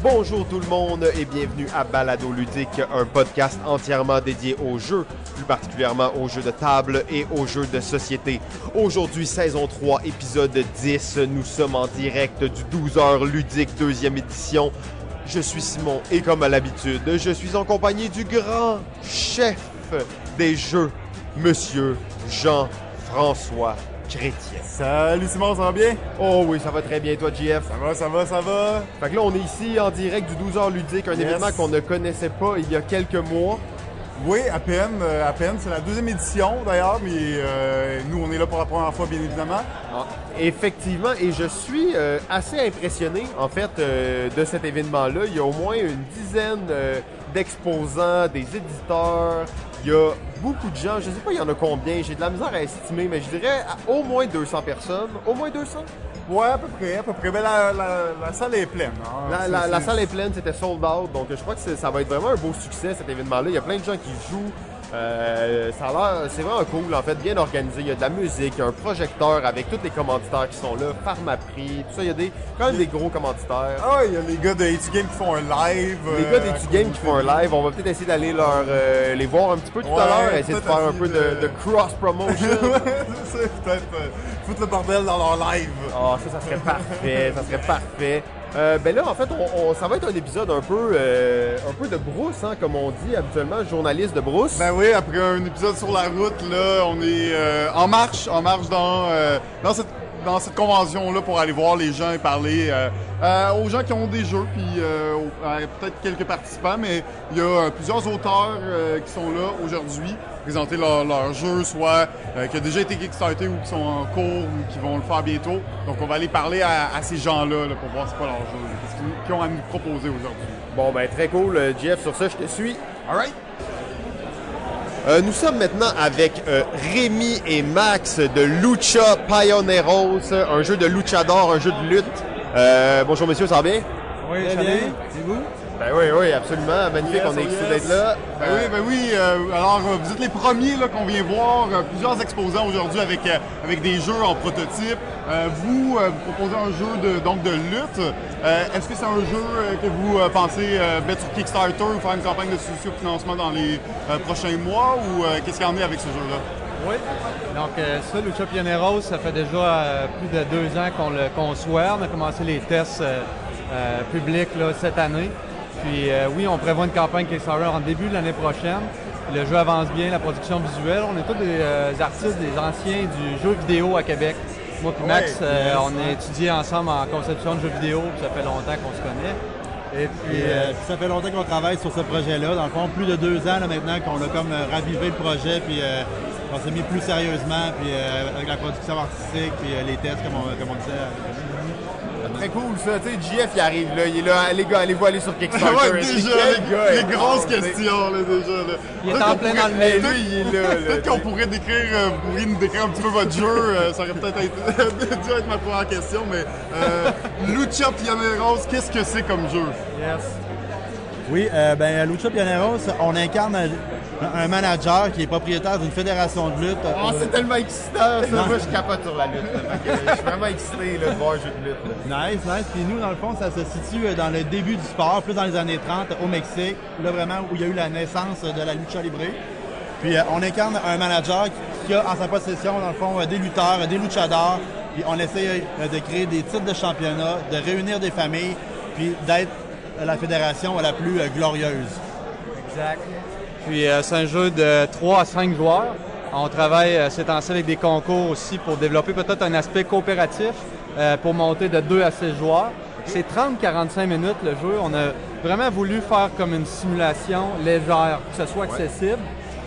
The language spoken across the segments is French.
Bonjour tout le monde et bienvenue à Balado Ludique, un podcast entièrement dédié aux jeux, plus particulièrement aux jeux de table et aux jeux de société. Aujourd'hui, saison 3, épisode 10, nous sommes en direct du 12h ludique, deuxième édition. Je suis Simon et comme à l'habitude, je suis en compagnie du grand chef des jeux, Monsieur Jean-François Chrétien. Salut Simon, ça va bien? Oh oui, ça va très bien, toi, JF. Ça va, ça va, ça va. Fait que là, on est ici en direct du 12h ludique, un Yes. événement qu'on ne connaissait pas il y a quelques mois. Oui, à peine, euh, à peine. C'est la deuxième édition d'ailleurs, mais euh, nous, on est là pour la première fois, bien évidemment. Effectivement, et je suis euh, assez impressionné, en fait, euh, de cet événement-là. Il y a au moins une dizaine d'exposants, des éditeurs. Il y a beaucoup de gens. Je sais pas, il y en a combien. J'ai de la misère à estimer, mais je dirais à au moins 200 personnes. Au moins 200? Ouais, à peu près, à peu près. Mais la, la- la salle est pleine. hein. La, la- salle est pleine, c'était sold out, donc je crois que ça va être vraiment un beau succès cet événement-là. Il y a plein de gens qui jouent. Euh, ça a l'air, c'est vraiment cool en fait, bien organisé. Il y a de la musique, il y a un projecteur avec tous les commanditaires qui sont là, Pharmaprix, tout ça. Il y a des, quand même des gros commanditaires. Ah, il y a les gars de Etu Game qui font un live. Les euh, gars à des Game qui font un live, on va peut-être essayer d'aller leur, euh, les voir un petit peu tout Ouais, à l'heure, essayer de faire un peu de, de- de cross-promotion. ouais, peut-être euh, foutre le bordel dans leur live. Ah, ça, ça serait parfait, ça serait parfait. Euh, ben là, en fait, on, on- ça va être un épisode un peu, euh, un peu de brousse, hein, comme on dit habituellement, journaliste de brousse. Ben oui, après un épisode sur la route, là, on est euh, en marche, en marche dans, euh, dans cette, dans cette convention-là pour aller voir les gens et parler euh, euh, aux gens qui ont des jeux, puis euh, peut-être quelques participants, mais il y a plusieurs auteurs qui sont là aujourd'hui, présenter leur, leur jeu, soit qui a déjà été Kickstarté ou qui sont en cours ou qui vont le faire bientôt. Donc on va aller parler à, à ces gens-là là, pour voir c'est quoi leur jeu, qu'est-ce qu'ils ont à nous proposer aujourd'hui. Bon, ben très cool, Jeff, sur ça, je te suis. Alright? Euh, nous sommes maintenant avec euh, Rémi et Max de Lucha Pioneros, un jeu de luchador, un jeu de lutte. Euh, bonjour messieurs, ça va bien? Oui, Très salut. bien. C'est vous? Ben oui, oui, absolument. Magnifique, Yes, on est excité yes. d'être là. Ben oui, ben oui. euh, alors, euh, vous êtes les premiers là, qu'on vient voir. euh, plusieurs exposants aujourd'hui avec, euh, avec des jeux en prototype. Euh, vous, euh, vous proposez un jeu de, donc de lutte. Euh, Est-ce que c'est un jeu que vous euh, pensez euh, mettre sur Kickstarter ou faire une campagne de socio-financement dans les euh, prochains mois ou euh, qu'est-ce qu'il y en est avec ce jeu-là? Oui. Donc, euh, ça, Lucha Pioneros, ça fait déjà euh, plus de deux ans qu'on le conçoit. On a commencé les tests euh, euh, publics là, cette année. Puis, euh, oui, on prévoit une campagne Kickstarter en début de l'année prochaine. Le jeu avance bien, la production visuelle. On est tous des euh, artistes, des anciens du jeu vidéo à Québec. Moi et Max, Ouais, euh, on a étudié ensemble en conception de jeux vidéo, puis ça fait longtemps qu'on se connaît. Et puis, Et, puis ça fait longtemps qu'on travaille sur ce projet-là. Dans le fond, plus de deux ans là, maintenant qu'on a comme ravivé le projet, puis on s'est mis plus sérieusement, puis avec la production artistique, puis les tests, comme on, comme on disait. Très cool ça, tu sais, JF il arrive là, il est là, les gars, allez-vous aller sur Kickstarter? ouais, C'est déjà, les, gars les est grosses bon, questions, là, déjà. Là. Il est Peut-être en qu'on plein pourrait- dans le mail. Lui, il est là, là. Peut-être qu'on pourrait décrire, euh, vous pourriez nous décrire un petit peu votre jeu, euh, ça aurait peut-être été- dû être ma première question, mais euh, Lucha Pioneros, qu'est-ce que c'est comme jeu? yes. Oui, euh, ben, Lucha Pioneros, on incarne un, manager qui est propriétaire d'une fédération de lutte. Oh, c'est tellement excitant ça, moi je capote sur la lutte. là. Je suis vraiment excité là, de voir un jeu de lutte. là. Nice, nice. Puis nous, dans le fond, ça se situe euh, dans le début du sport, plus dans les années 30 au Mexique, là vraiment où il y a eu la naissance de la lucha libre. Puis euh, on incarne un manager qui, a en sa possession, dans le fond, euh, des lutteurs, euh, des luchadors. Puis on essaie euh, de créer des titres de championnat, de réunir des familles, puis d'être euh, la fédération la plus euh, glorieuse. Exact. Puis euh, c'est un jeu de 3 à 5 joueurs. On travaille euh, ces temps-ci avec des concours aussi pour développer peut-être un aspect coopératif euh, pour monter de 2 à 6 joueurs. C'est 30-45 minutes le jeu. On a vraiment voulu faire comme une simulation légère, que ce soit accessible.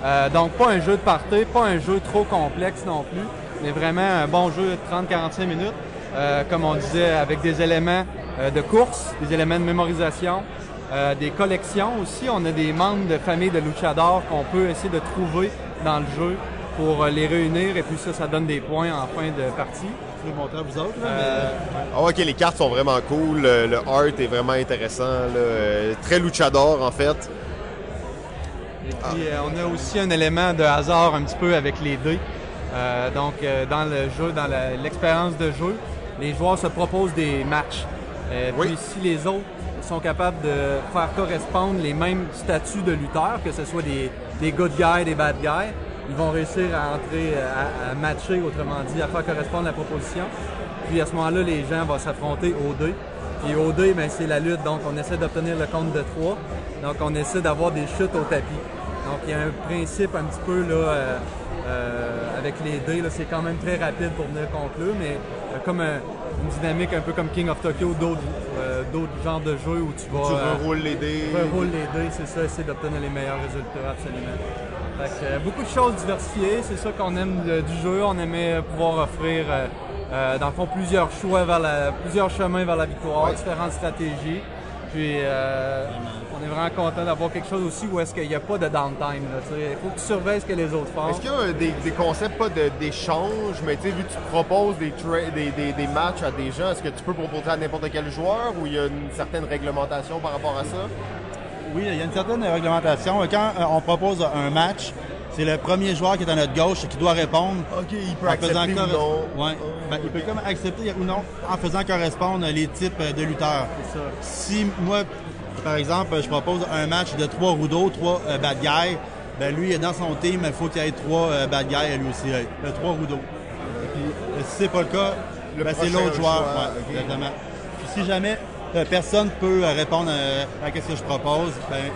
Euh, donc pas un jeu de party, pas un jeu trop complexe non plus, mais vraiment un bon jeu de 30-45 minutes. Euh, comme on disait, avec des éléments euh, de course, des éléments de mémorisation, euh, des collections aussi. On a des membres de famille de luchadors qu'on peut essayer de trouver dans le jeu pour euh, les réunir et puis ça, ça donne des points en fin de partie. Je vais montrer à vous autres. là, Euh, Ah, ok, les cartes sont vraiment cool, le, le art est vraiment intéressant, là, très luchador en fait. Et puis, euh, on a aussi un élément de hasard un petit peu avec les dés. Euh, donc, euh, dans le jeu, dans l'expérience de jeu, les joueurs se proposent des matchs. Euh, Oui. Puis, si les autres sont capables de faire correspondre les mêmes statuts de lutteurs, que ce soit des, des good guys, des bad guys. Ils vont réussir à entrer, à, à matcher, autrement dit, à faire correspondre la proposition. Puis à ce moment-là, les gens vont s'affronter au 2. Puis au 2, ben, c'est la lutte, donc on essaie d'obtenir le compte de 3. Donc on essaie d'avoir des chutes au tapis. Donc il y a un principe un petit peu là, euh, euh, avec les dés, c'est quand même très rapide pour venir conclure, mais euh, comme un- une dynamique un peu comme King of Tokyo, d'autres euh, d'autres genres de jeux où tu vas Tu euh, reroules les dés. reroules les dés, c'est ça, essayer d'obtenir les meilleurs résultats, absolument. Fait que, euh, beaucoup de choses diversifiées, c'est ça qu'on aime euh, du jeu. On aimait euh, pouvoir offrir, euh, euh, dans le fond, plusieurs choix vers la, plusieurs chemins vers la victoire, Ouais. différentes stratégies. Puis, euh, on est vraiment content d'avoir quelque chose aussi où est-ce qu'il n'y a pas de downtime. Il faut que tu surveilles ce que les autres font. Est-ce qu'il y a euh, des, des concepts, pas de- d'échange, mais tu sais, vu que tu proposes des, des, des, des matchs à des gens, est-ce que tu peux proposer à n'importe quel joueur ou il y a une certaine réglementation par rapport à ça? Oui, il y a une certaine réglementation. Quand euh, on propose un match, c'est le premier joueur qui est à notre gauche qui doit répondre. Ok, il peut accepter ou non. Ouais. Ben, il peut comme accepter ou non en faisant correspondre les types de lutteurs. C'est ça. Si moi, par exemple, je propose un match de trois Rudo, trois euh, bad guys, ben lui, dans son team, il faut qu'il y ait trois euh, bad guys lui aussi, euh, trois. Et euh, si c'est pas le cas, ben, c'est l'autre joueur. choix, Ouais, ok. exactement. Puis si jamais personne peut euh, répondre à ce que je propose, ben,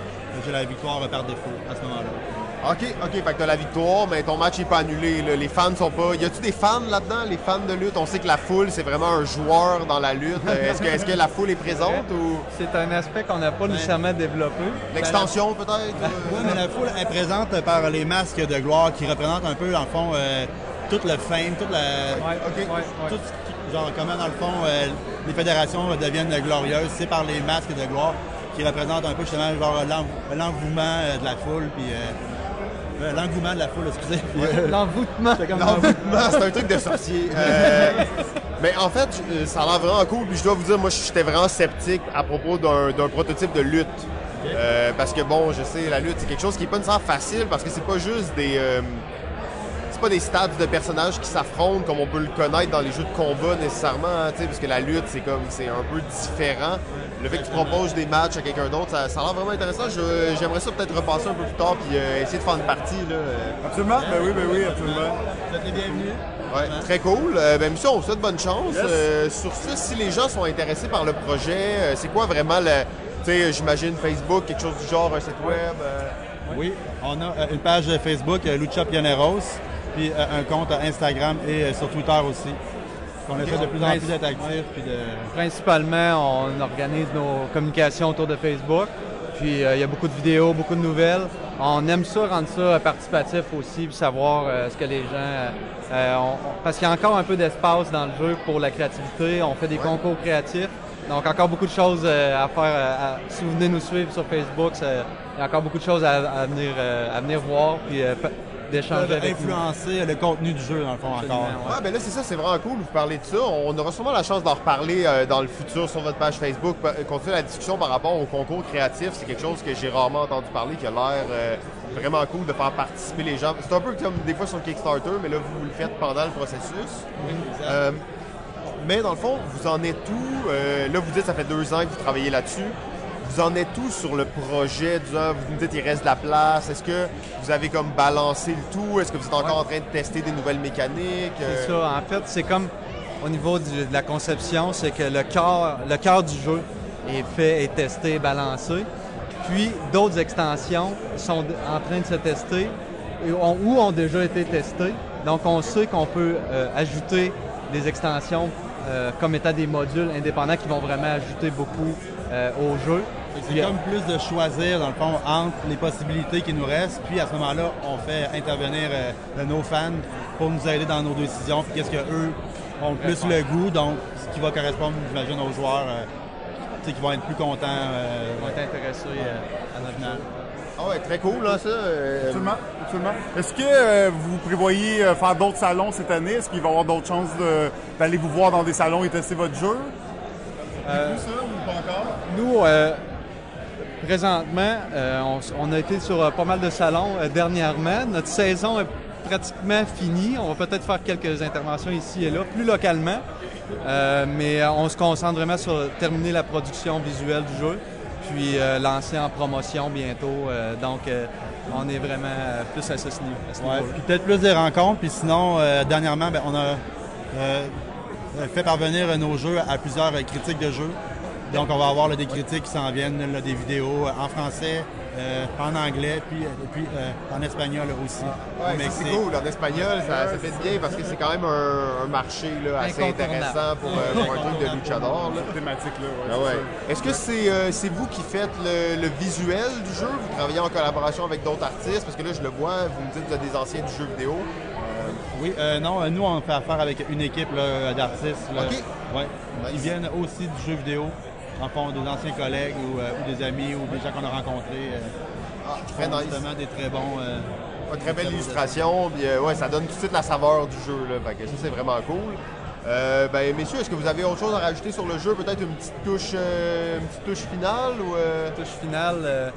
j'ai la victoire par défaut à ce moment-là. Ok, ok, fait que t'as la victoire, mais ton match n'est pas annulé. là. Les fans sont pas. Y a-tu des fans là-dedans, les fans de lutte? On sait que la foule, c'est vraiment un joueur dans la lutte. Euh, Est-ce que, la foule est présente ou? C'est un aspect qu'on n'a pas nécessairement développé. l'extension peut-être? Oui, mais la foule est présente par les masques de gloire qui représentent un peu, dans le fond, euh, tout le fame, toute la. Ouais, Ok. ouais, ouais. Tout ce qui- genre, comment dans le fond, euh, les fédérations deviennent glorieuses, c'est par les masques de gloire qui représentent un peu justement genre l'engouement euh, de la foule, puis euh, euh, l'engouement de la foule, excusez. Euh, L'envoûtement. c'est comme Non, c'est un truc de sorcier. Euh, mais en fait, je- ça a l'air vraiment cool. Puis je dois vous dire, moi, j'étais vraiment sceptique à propos d'un prototype de lutte. Euh, parce que bon, je sais, la lutte, c'est quelque chose qui est pas nécessairement facile parce que c'est pas juste des. Pas des stats de personnages qui s'affrontent comme on peut le connaître dans les jeux de combat nécessairement, hein, tu sais, parce que la lutte, c'est comme, c'est un peu différent. Le fait que tu proposes des matchs à quelqu'un d'autre, ça, ça a l'air vraiment intéressant. J'aimerais ça peut-être repasser un peu plus tard puis euh, essayer de faire une partie, là. euh. Absolument, ben oui, ben oui, absolument. Vous êtes les bienvenus. Ouais, très cool. Euh, ben, Mission, on vous souhaite bonne chance. Euh, sur ça, si les gens sont intéressés par le projet, euh, c'est quoi vraiment le. Tu sais, j'imagine Facebook, quelque chose du genre, un site web. euh, Oui, on a une page Facebook, Lucha Pioneros, puis euh, un compte Instagram et euh, sur Twitter aussi. On essaie de plus en plus d'être actifs, puis de... Principalement, on organise nos communications autour de Facebook. Puis euh, il y a beaucoup de vidéos, beaucoup de nouvelles. On aime ça, rendre ça participatif aussi, puis savoir euh, ce que les gens. euh, on- parce qu'il y a encore un peu d'espace dans le jeu pour la créativité. On fait des concours créatifs. Donc encore beaucoup de choses à faire. si vous venez nous suivre sur Facebook, il y a encore beaucoup de choses à, à venir, à venir voir, puis d'échanger avec nous. influencer le contenu du jeu, dans le fond, encore. Ouais. Ah, ben là, c'est ça, c'est vraiment cool. Vous parlez de ça. On aura sûrement la chance d'en reparler euh, dans le futur sur votre page Facebook. Continuer la discussion par rapport au concours créatif. C'est quelque chose que j'ai rarement entendu parler, qui a l'air euh, vraiment cool de faire participer les gens. C'est un peu comme des fois sur Kickstarter, mais là, vous le faites pendant le processus. Euh, mais dans le fond, vous en êtes où? Euh, là, vous dites ça fait deux ans que vous travaillez là-dessus. Vous en êtes où sur le projet? Disons, vous me dites il reste de la place. Est-ce que vous avez comme balancé le tout? Est-ce que vous êtes encore en train de tester des nouvelles mécaniques? C'est Euh, ça. En fait, c'est comme au niveau du- de la conception, c'est que le cœur, le cœur du jeu est fait, est testé, balancé. Puis d'autres extensions sont en train de se tester ou ont déjà été testées. Donc on sait qu'on peut euh, ajouter des extensions euh, comme étant des modules indépendants qui vont vraiment ajouter beaucoup euh, au jeu. C'est Puis, comme plus de choisir, dans le fond, entre les possibilités qui nous restent. Puis à ce moment-là, on fait intervenir euh, nos fans pour nous aider dans nos décisions. Puis qu'est-ce qu'eux ont le plus le goût, donc ce qui va correspondre, j'imagine, aux joueurs euh, tu sais, qui vont être plus contents. euh, on va être intéressés euh, à notre final. Ah ouais, très cool, là, ça. euh, Absolument, absolument. Est-ce que euh, vous prévoyez euh, faire d'autres salons cette année? Est-ce qu'il va y avoir d'autres chances d'aller vous voir dans des salons et tester votre jeu? Euh, Plus ça? Nous, euh, présentement, euh, on, a été sur euh, pas mal de salons dernièrement. Notre saison est pratiquement fini. On va peut-être faire quelques interventions ici et là, plus localement. Mais on se concentre vraiment sur terminer la production visuelle du jeu, puis euh, lancer en promotion bientôt. Euh, donc, euh, on est vraiment plus à ce, niveau, Ouais, peut-être plus des rencontres. Puis sinon, dernièrement, ben, on a fait parvenir nos jeux à plusieurs critiques de jeux. Donc, on va avoir là, des critiques qui s'en viennent, là, des vidéos euh, en français, euh, en anglais, puis, euh, puis euh, en espagnol aussi. Ouais, c'est cool. En espagnol, ça, ça fait bien parce que c'est quand même un, un marché là, assez intéressant pour, euh, pour un truc de luchador. Là. Thématique, là. ouais, Ah ouais. Est-ce que c'est euh, vous qui faites le, le visuel du jeu? Vous travaillez en collaboration avec d'autres artistes? Parce que là, je le vois, vous me dites que vous êtes des anciens du jeu vidéo. Oui, euh, non, nous, on fait affaire avec une équipe d'artistes. là. OK. Ouais. Nice. Ils viennent aussi du jeu vidéo. En fond, des anciens collègues ou, euh, ou des amis ou des gens qu'on a rencontrés. euh, Ah, très nice. justement des très bons. euh, Une très belle illustration. Puis, euh, ouais, ça donne tout de suite la saveur du jeu. Là. Fait que ça, c'est vraiment cool. Euh, ben, messieurs, est-ce que vous avez autre chose à rajouter sur le jeu? Peut-être une petite touche, euh, une petite touche finale? Ou, euh, touche finale, euh,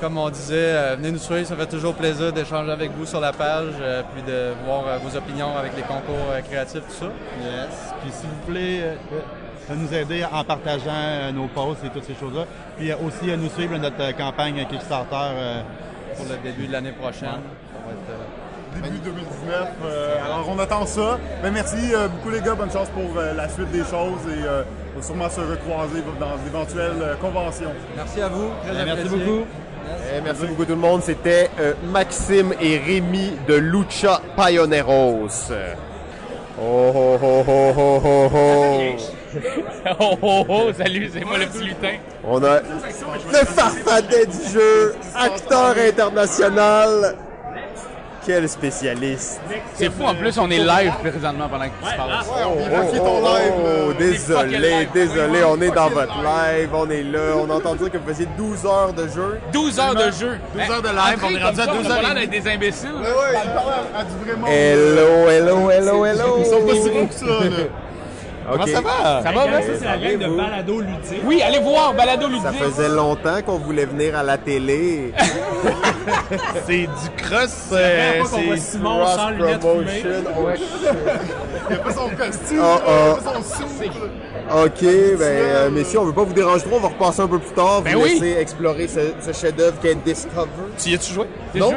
comme on disait, euh, venez nous suivre, ça fait toujours plaisir d'échanger avec vous sur la page, euh, puis de voir euh, vos opinions avec les concours euh, créatifs, tout ça. Yes. Puis s'il vous plaît, euh, nous aider en partageant euh, nos posts et toutes ces choses-là. Puis euh, aussi euh, nous suivre notre euh, campagne Kickstarter. euh, Pour le début de l'année prochaine. Ça va être, euh, Début 2019. euh, alors, on attend ça. Ben, merci euh, beaucoup, les gars. Bonne chance pour euh, la suite des choses et euh, on va sûrement se recroiser dans d'éventuelles euh, conventions. Merci à vous. Très merci beaucoup. Eh, merci beaucoup tout le monde. C'était euh, Maxime et Rémi de Lucha Pioneros. Oh oh oh oh oh oh oh. Oh oh oh, salut, c'est moi le petit lutin. On a le farfadet du jeu, acteur international. Quel spécialiste. C'est fou, en plus, on est live présentement pendant que tu parles. Oh, on ton live, oh, désolé, fucking live. désolé, on est dans votre live, on est là, on entend dire que vous faisiez 12 heures de jeu. 12 heures de jeu. 12 heures de live, on est rendu à 12 heures On a des imbéciles. Ouais, ouais, à, du vrai monde. Hello, hello, hello, hello. Ils sont pas si bons que ça, là. Ok. Ça va, là? Ça, c'est la règle de balado ludique. Oui, allez voir Balado Ça Ludique. faisait longtemps qu'on voulait venir à la télé. C'est du cross. Euh, C'est qu'on voit Simon sans cross lunettes promotion. Oh, Il a pas son costume, Oh, il a oh. pas son souffle. Ok, ben euh, messieurs, on veut pas vous déranger trop, on va repasser un peu plus tard, Ben vous oui. laisser explorer ce, ce chef-d'œuvre qu'est Discover. Tu y as-tu joué? Non,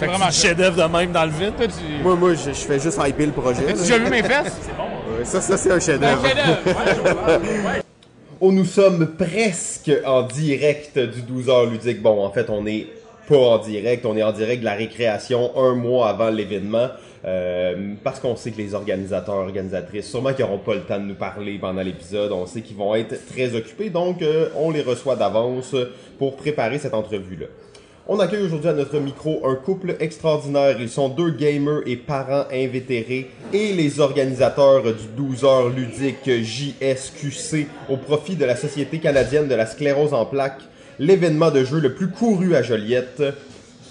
C'est vraiment un chef-d'œuvre de même dans le vide. Toi, tu... moi, moi, je, je fais juste hyper le projet. As-tu déjà vu mes fesses? Ouais, Ça, ça c'est un chef-d'œuvre. Un chef-d'œuvre. Oh, nous sommes presque en direct du 12h ludique. Bon, en fait, on n'est pas en direct, on est en direct de la récréation un mois avant l'événement. euh, parce qu'on sait que les organisateurs, organisatrices, sûrement qu'ils n'auront pas le temps de nous parler pendant l'épisode. On sait qu'ils vont être très occupés, donc euh, on les reçoit d'avance pour préparer cette entrevue-là. On accueille aujourd'hui à notre micro un couple extraordinaire. Ils sont deux gamers et parents invétérés et les organisateurs du 12 heures ludique JSQC au profit de la Société canadienne de la sclérose en plaques, l'événement de jeu le plus couru à Joliette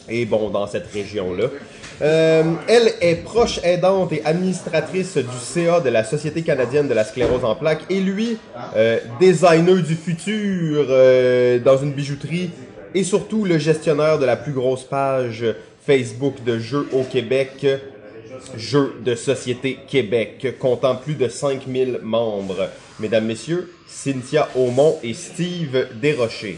et bon dans cette région-là. Euh, elle est proche aidante et administratrice du CA de la Société canadienne de la sclérose en plaques et lui, euh, designer du futur euh, dans une bijouterie et surtout le gestionnaire de la plus grosse page Facebook de jeux au Québec, Jeux de Société Québec, comptant plus de 5000 membres. Mesdames, Messieurs, Cynthia Aumont et Steve Desrochers.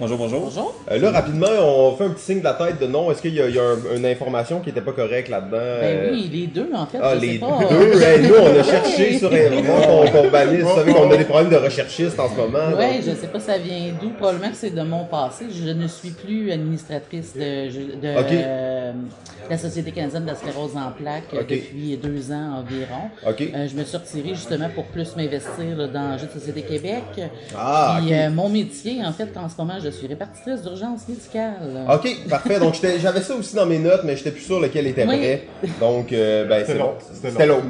Bonjour, bonjour. Euh, là, rapidement, on fait un petit signe de la tête de non. Est-ce qu'il y a, il y a un- une information qui n'était pas correcte là-dedans? Ben Euh, oui, les deux, en fait. Ah, je sais les pas. deux. Hey, nous, on a cherché sur vraiment qu'on qu'on bannisse. Vous savez qu'on a des problèmes de recherchistes en ce moment. Oui, donc- je sais pas ça vient d'où. Probablement que c'est de mon passé. Je ne suis plus administratrice de, de Ok. euh, la Société canadienne de la sclérose en plaques euh, Ok. depuis deux ans environ. Ok. Euh, je me suis retirée justement pour plus m'investir là, dans Jeux de Société Québec. Ah, Puis ok. euh, mon métier, en fait, en ce moment, je suis répartitrice d'urgence médicale. Ok, parfait. Donc j'avais ça aussi dans mes notes, mais j'étais plus sûr lequel était Oui. vrai. Donc euh, ben c'est bon. c'était l'autre.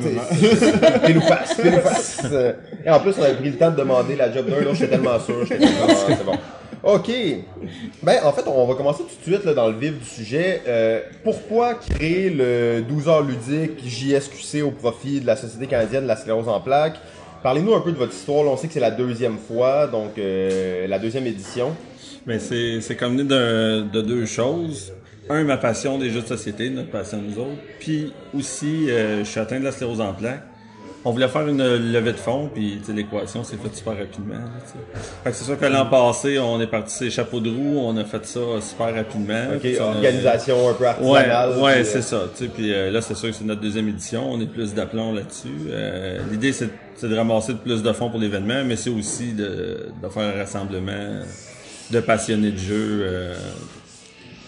Pile ou face, pile ou face. Et en plus on avait pris le temps de demander la job d'un, donc j'étais tellement sûr. J'étais ah, c'est bon. Ok. Ben en fait on va commencer tout de suite là, dans le vif du sujet. Euh, pourquoi créer le 12 heures ludique JSQC au profit de la Société canadienne de la sclérose en plaques? Parlez-nous un peu de votre histoire. Là, on sait que c'est la deuxième fois, donc euh, la deuxième édition. Ben, c'est, c'est comme venu d'un- de deux choses. un, ma passion des jeux de société, notre passion nous autres. Puis aussi, euh, je suis atteint de la sclérose en plaques. On voulait faire une levée de fonds, puis tu sais, l'équation s'est faite super rapidement. là. Fait que c'est sûr que l'an passé, on est parti les chapeaux de roue, on a fait ça super rapidement. Ok, on a- organisation un peu Ouais, artisanale. ouais, c'est euh, ça. Tu sais, puis euh, là, c'est sûr que c'est notre deuxième édition. On est plus d'aplomb là-dessus. Euh, L'idée, c'est c'est de ramasser de plus de fonds pour l'événement, mais c'est aussi de, de faire un rassemblement de passionnés de jeu euh,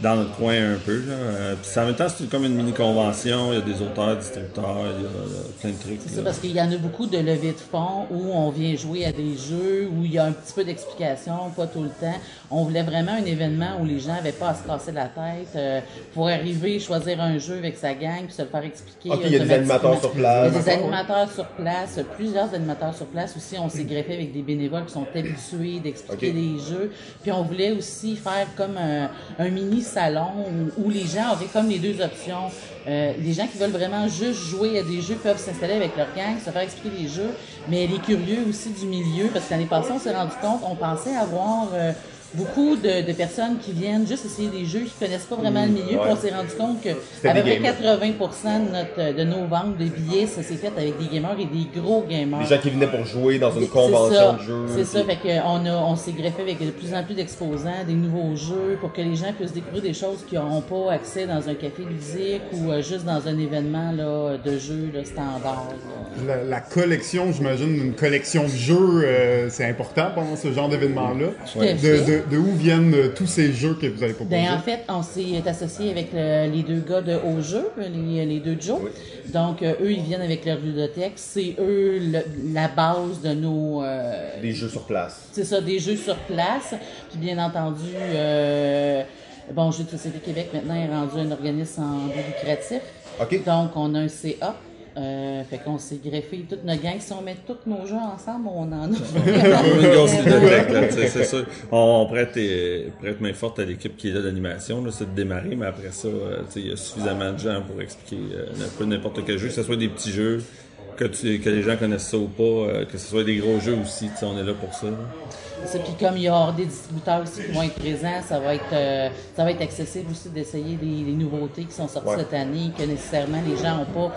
dans notre coin un peu. Là. Euh, puis en même temps, c'est comme une mini-convention. Il y a des auteurs, distributeurs, il y a euh, plein de trucs. C'est ça, parce qu'il y en a beaucoup de levées de fonds où on vient jouer à des jeux, où il y a un petit peu d'explication, pas tout le temps. On voulait vraiment un événement où les gens n'avaient pas à se casser la tête euh, pour arriver, choisir un jeu avec sa gang, puis se le faire expliquer. Ok, il y a des animateurs sur place. Il y a des animateurs sur place, plusieurs animateurs sur place aussi. On s'est greffé avec des bénévoles qui sont habitués d'expliquer Ok. les jeux. Puis on voulait aussi faire comme un, un mini salon où, où les gens auraient comme les deux options. Euh, les gens qui veulent vraiment juste jouer à des jeux peuvent s'installer avec leur gang, se faire expliquer les jeux, mais les curieux aussi du milieu, parce que l'année passée, on s'est rendu compte, on pensait avoir euh, beaucoup de, de personnes qui viennent juste essayer des jeux, qui connaissent pas vraiment le milieu, ouais. puis on s'est rendu compte que à peu près 80% de, notre, de nos ventes de billets, ça s'est fait avec des gamers et des gros gamers. Des gens qui venaient pour jouer dans une convention ça, de jeu. C'est ça, fait que on a, on s'est greffé avec de plus en plus d'exposants, des nouveaux jeux, pour que les gens puissent découvrir des choses qui n'auront pas accès dans un café ludique ou euh, juste dans un événement là, de jeux là, standard. là. La, la collection, j'imagine, une collection de jeux, euh, c'est important pendant ce genre d'événement-là. De, de, de où viennent euh, tous ces jeux que vous avez proposés? Ben, en fait, on s'est associé avec le- les deux gars de Haut Jeu, les, les deux Joe. Donc, euh, eux, ils viennent avec leur ludothèque. C'est eux le- la base de nos... euh, Des jeux sur place. c'est ça, des jeux sur place. Puis bien entendu, euh, bon, Jeux de Société Québec maintenant est rendu un organisme en but lucratif. OK. Donc, on a un CA. Euh, fait qu'on s'est greffé toute notre gang. Si on met tous nos jeux ensemble, on en a une grosse bibliothèque, là, c'est sûr. On, on prête, euh, prête main forte à l'équipe qui est là d'animation, là, c'est de démarrer, mais après ça, euh, il y a suffisamment de gens pour expliquer euh, un peu n'importe quel jeu, que ce soit des petits jeux, que, tu, que les gens connaissent ça ou pas, euh, que ce soit des gros jeux aussi, on est là pour ça. Puis comme il y aura des distributeurs aussi qui vont être présents, ça va être euh, ça va être accessible aussi d'essayer des, des nouveautés qui sont sorties Ouais. cette année, que nécessairement les gens n'ont pas.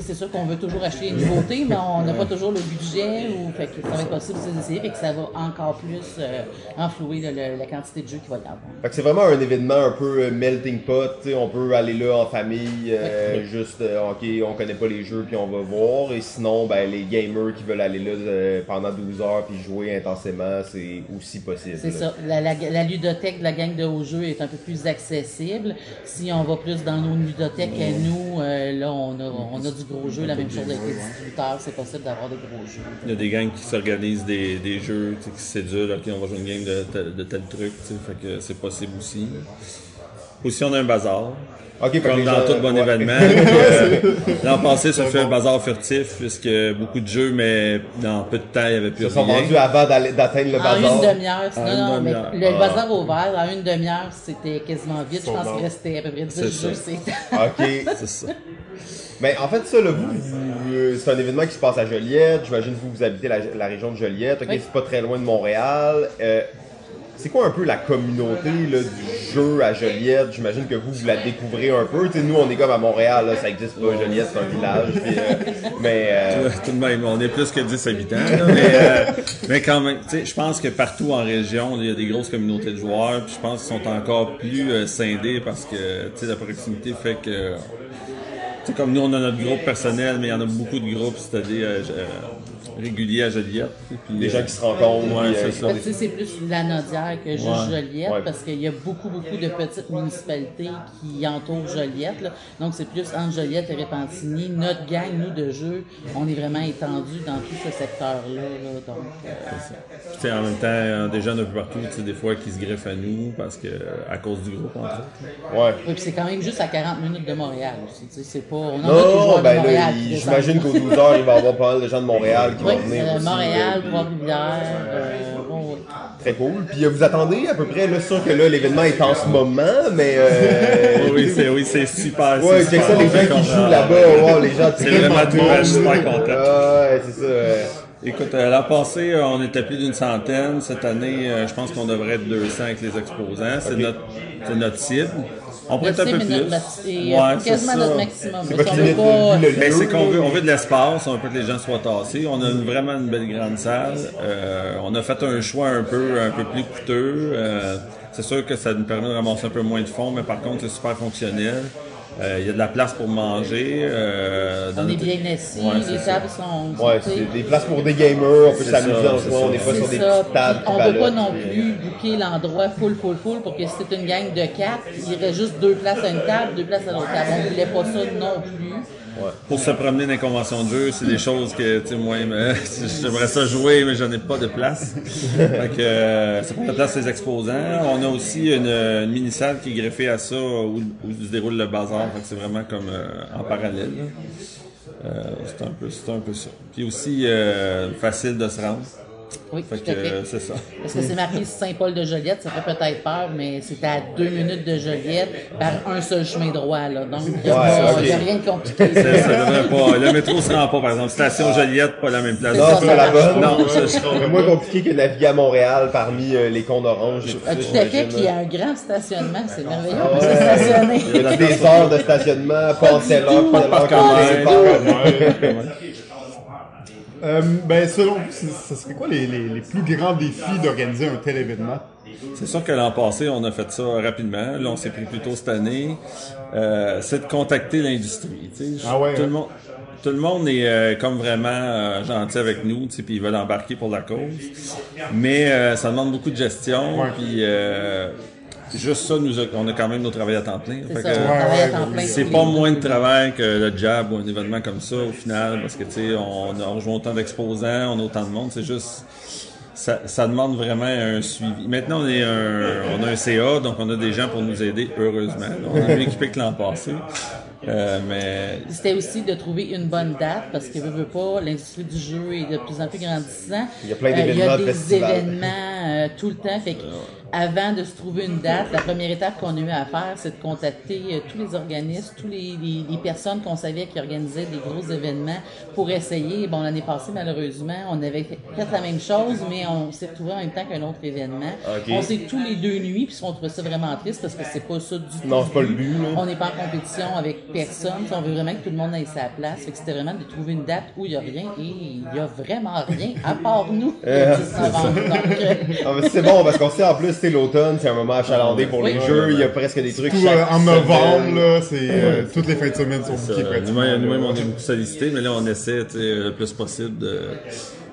C'est sûr qu'on veut toujours acheter des nouveautés, mais on n'a pas toujours le budget, ou fait que ça va être possible aussi d'essayer, fait que ça va encore plus euh, enflouer le- la quantité de jeux qu'il va y avoir. Fait que c'est vraiment un événement un peu euh, melting pot, tu sais, on peut aller là en famille, euh, juste, euh, ok, on connaît pas les jeux puis on va voir, et sinon, ben, les gamers qui veulent aller là euh, pendant 12 heures puis jouer intensément, c'est aussi possible. C'est ça. La, la, la ludothèque de la gang de haut jeu est un peu plus accessible. Si on va plus dans nos ludothèques à nous, euh, là, on a, on a du gros jeu. La même chose avec les distributeurs, c'est possible d'avoir des gros jeux. Il y a des gangs qui s'organisent des, des jeux, qui se sédulent, ok, on va jouer une game de, tel- de tel truc, fait que c'est possible aussi. Aussi, on a un bazar. Ok, fait que Comme dans gens- tout bon ouais. événement. Euh, L'an passé, ça fait un bazar furtif, puisque beaucoup de jeux, mais dans peu de temps, il n'y avait plus Ils se sont rien. vendus avant d'atteindre le En bazar. une demi-heure, En non, une non, mais demi-heure. le Ah. bazar ouvert, en une demi-heure, c'était quasiment vide. Je pense qu'il restait à peu près 10 C'est jeux. Ok. C'est ça. Mais en fait, ça, là, vous, vous, euh, c'est un événement qui se passe à Joliette. J'imagine que vous, vous habitez la, la région de Joliette. Ok, Oui. c'est pas très loin de Montréal. Euh, c'est quoi un peu la communauté là, du jeu à Joliette? J'imagine que vous, vous la découvrez un peu. Tu sais, nous, on est comme à Montréal, là, ça existe pas. Joliette, c'est un village. puis, euh, mais euh, Tout de même, on est plus que 10 habitants, là, mais, euh, mais quand même, tu sais, je pense que partout en région, il y a des grosses communautés de joueurs, puis je pense qu'ils sont encore plus euh, scindés parce que, tu sais, la proximité fait que, comme nous, on a notre groupe personnel, mais il y en a beaucoup de groupes, c'est-à-dire euh, euh, réguliers à Joliette. puis, les euh, gens qui se rencontrent. Ouais, c'est euh, ça. Tu sais, c'est plus la Nodière que juste Ouais. Joliette, Ouais. parce qu'il y a beaucoup, beaucoup de petites municipalités qui entourent Joliette. là. Donc, c'est plus entre Joliette et Repentigny. Notre gang, nous, de jeu, on est vraiment étendus dans tout ce secteur-là. là. Donc, euh, Tu sais, en même temps, euh, des gens un peu partout, tu sais, des fois, qui se greffent à nous parce que, à cause du groupe, entre autres. Ouais. oui, puis c'est quand même juste à 40 minutes de Montréal aussi. tu sais, C'est pas, on en a des Non, de ben j'imagine descendent. qu'aux 12 heures, il va y avoir pas mal de gens de Montréal qui Euh, Montréal, Trois-Rivières. euh, bon, oui. Très cool. Puis euh, vous attendez à peu près, là, c'est sûr que là, l'événement est en ce moment, mais. Euh, oui, c'est, oui, c'est super. Ouais, c'est ça, super les gens qui jouent là-bas, wow, les gens C'est vraiment tout, je suis super content. Ouais, c'est ça. Écoute, euh, l'an passé, euh, on était plus d'une centaine. Cette année, euh, je pense qu'on devrait être 200 avec les exposants. C'est Ok. notre, c'est notre cible. On être un peu mais plus. c'est Ouais, euh, c'est quasiment ça. notre maximum. Le Ben, c'est qu'on veut, on veut de l'espace, on veut que les gens soient tassés. On a une- vraiment une belle grande salle. Euh, on a fait un choix un peu, un peu plus coûteux. Euh, c'est sûr que ça nous permet de ramasser un peu moins de fonds, mais par contre, c'est super fonctionnel. Euh, Il y a de la place pour manger. euh, dans On est bien assis, Ouais, c'est les ça. tables sont. Ouais, c'est des places pour des gamers, on peut C'est s'amuser en c'est moment, ça. des fois sur C'est des petites tables. On qui veut pas non plus booker l'endroit full, full, full pour que si c'était une gang de quatre, il y aurait juste deux places à une table, deux places à l'autre table. On voulait pas ça non plus. Pour se promener dans les conventions de jeu, c'est des choses que, tu sais, moi, mais, j'aimerais ça jouer, mais j'en ai pas de place. fait que, euh, ça prend la place des exposants. On a aussi une, mini-salle qui est greffée à ça, où, où se déroule le bazar. Fait que c'est vraiment comme euh, en parallèle. Euh, c'est un peu, c'est un peu ça. Puis aussi, euh, facile de se rendre. Oui, Fait tout à fait. c'est ça. Parce que c'est marqué Saint-Paul de Joliette, ça fait peut-être peur, mais c'est à deux minutes de Joliette par un seul chemin droit. Là. Donc, il n'y a, il rien de compliqué. Ça, ça devrait pas. Le métro se rend pas, par exemple. Station Joliette, pas la même place. Non, c'est pas la bonne. Non, C'est moins compliqué que de naviguer à Montréal parmi euh, les et tout Ah, tout à fait, j'imagine, qu'il y a un grand stationnement, c'est merveilleux pour se stationner. Il y a des heures de stationnement, passer l'heure, tout. pas de Par Euh, ben, selon vous, ce serait quoi les, les, les plus grands défis d'organiser un tel événement? C'est sûr que l'an passé, on a fait ça rapidement. Là, on s'est pris plus tôt cette année. Euh, c'est de contacter l'industrie. tu sais. Ah ouais, tout, hein? le monde, tout le monde est euh, comme vraiment euh, gentil avec nous, tu sais, puis ils veulent embarquer pour la cause. Mais euh, ça demande beaucoup de gestion. Puis euh, juste ça, nous a- on a quand même nos travail à temps plein. C'est pas moins de travail que le jab ou un événement comme ça au final, parce que tu sais, on, on rejoint autant d'exposants, on a autant de monde, c'est juste ça, ça demande vraiment un suivi. Maintenant, on est un, on a un CA, donc on a des gens pour nous aider, heureusement. On est mieux équipé que l'an passé. Euh, mais C'était aussi de trouver une bonne date parce que veut, veut pas, l'industrie du jeu est de plus en plus grandissant. Il y a plein Euh, d'événements, Il y a de des festivals. événements euh, tout le temps. Fait que avant de se trouver une date, la première étape qu'on a eu à faire, c'est de contacter euh, tous les organismes, tous les, les- les personnes qu'on savait qui organisaient des gros événements pour essayer. Bon, l'année passée, malheureusement, on avait fait la même chose, mais on s'est retrouvé en même temps qu'un autre événement. Ok. On s'est tous les deux nuits, puis on trouvait ça vraiment triste parce que c'est pas ça du tout. Non, c'est pas le but, là. On n'est pas en compétition avec personne. On veut vraiment que tout le monde ait sa place. Fait que c'était vraiment de trouver une date où il n'y a rien et il n'y a vraiment rien à part nous le 10 novembre. Donc, euh, Ah, c'est bon parce qu'on sait en plus c'est l'automne, c'est un moment achalandé pour Oui. les jeux, il y a presque des trucs Tout chaque euh, en novembre, là, c'est euh, toutes les fins de semaine sont bouquées pratiquement. nous-mêmes, on est beaucoup sollicités, mais là, on essaie tu sais, le plus possible de.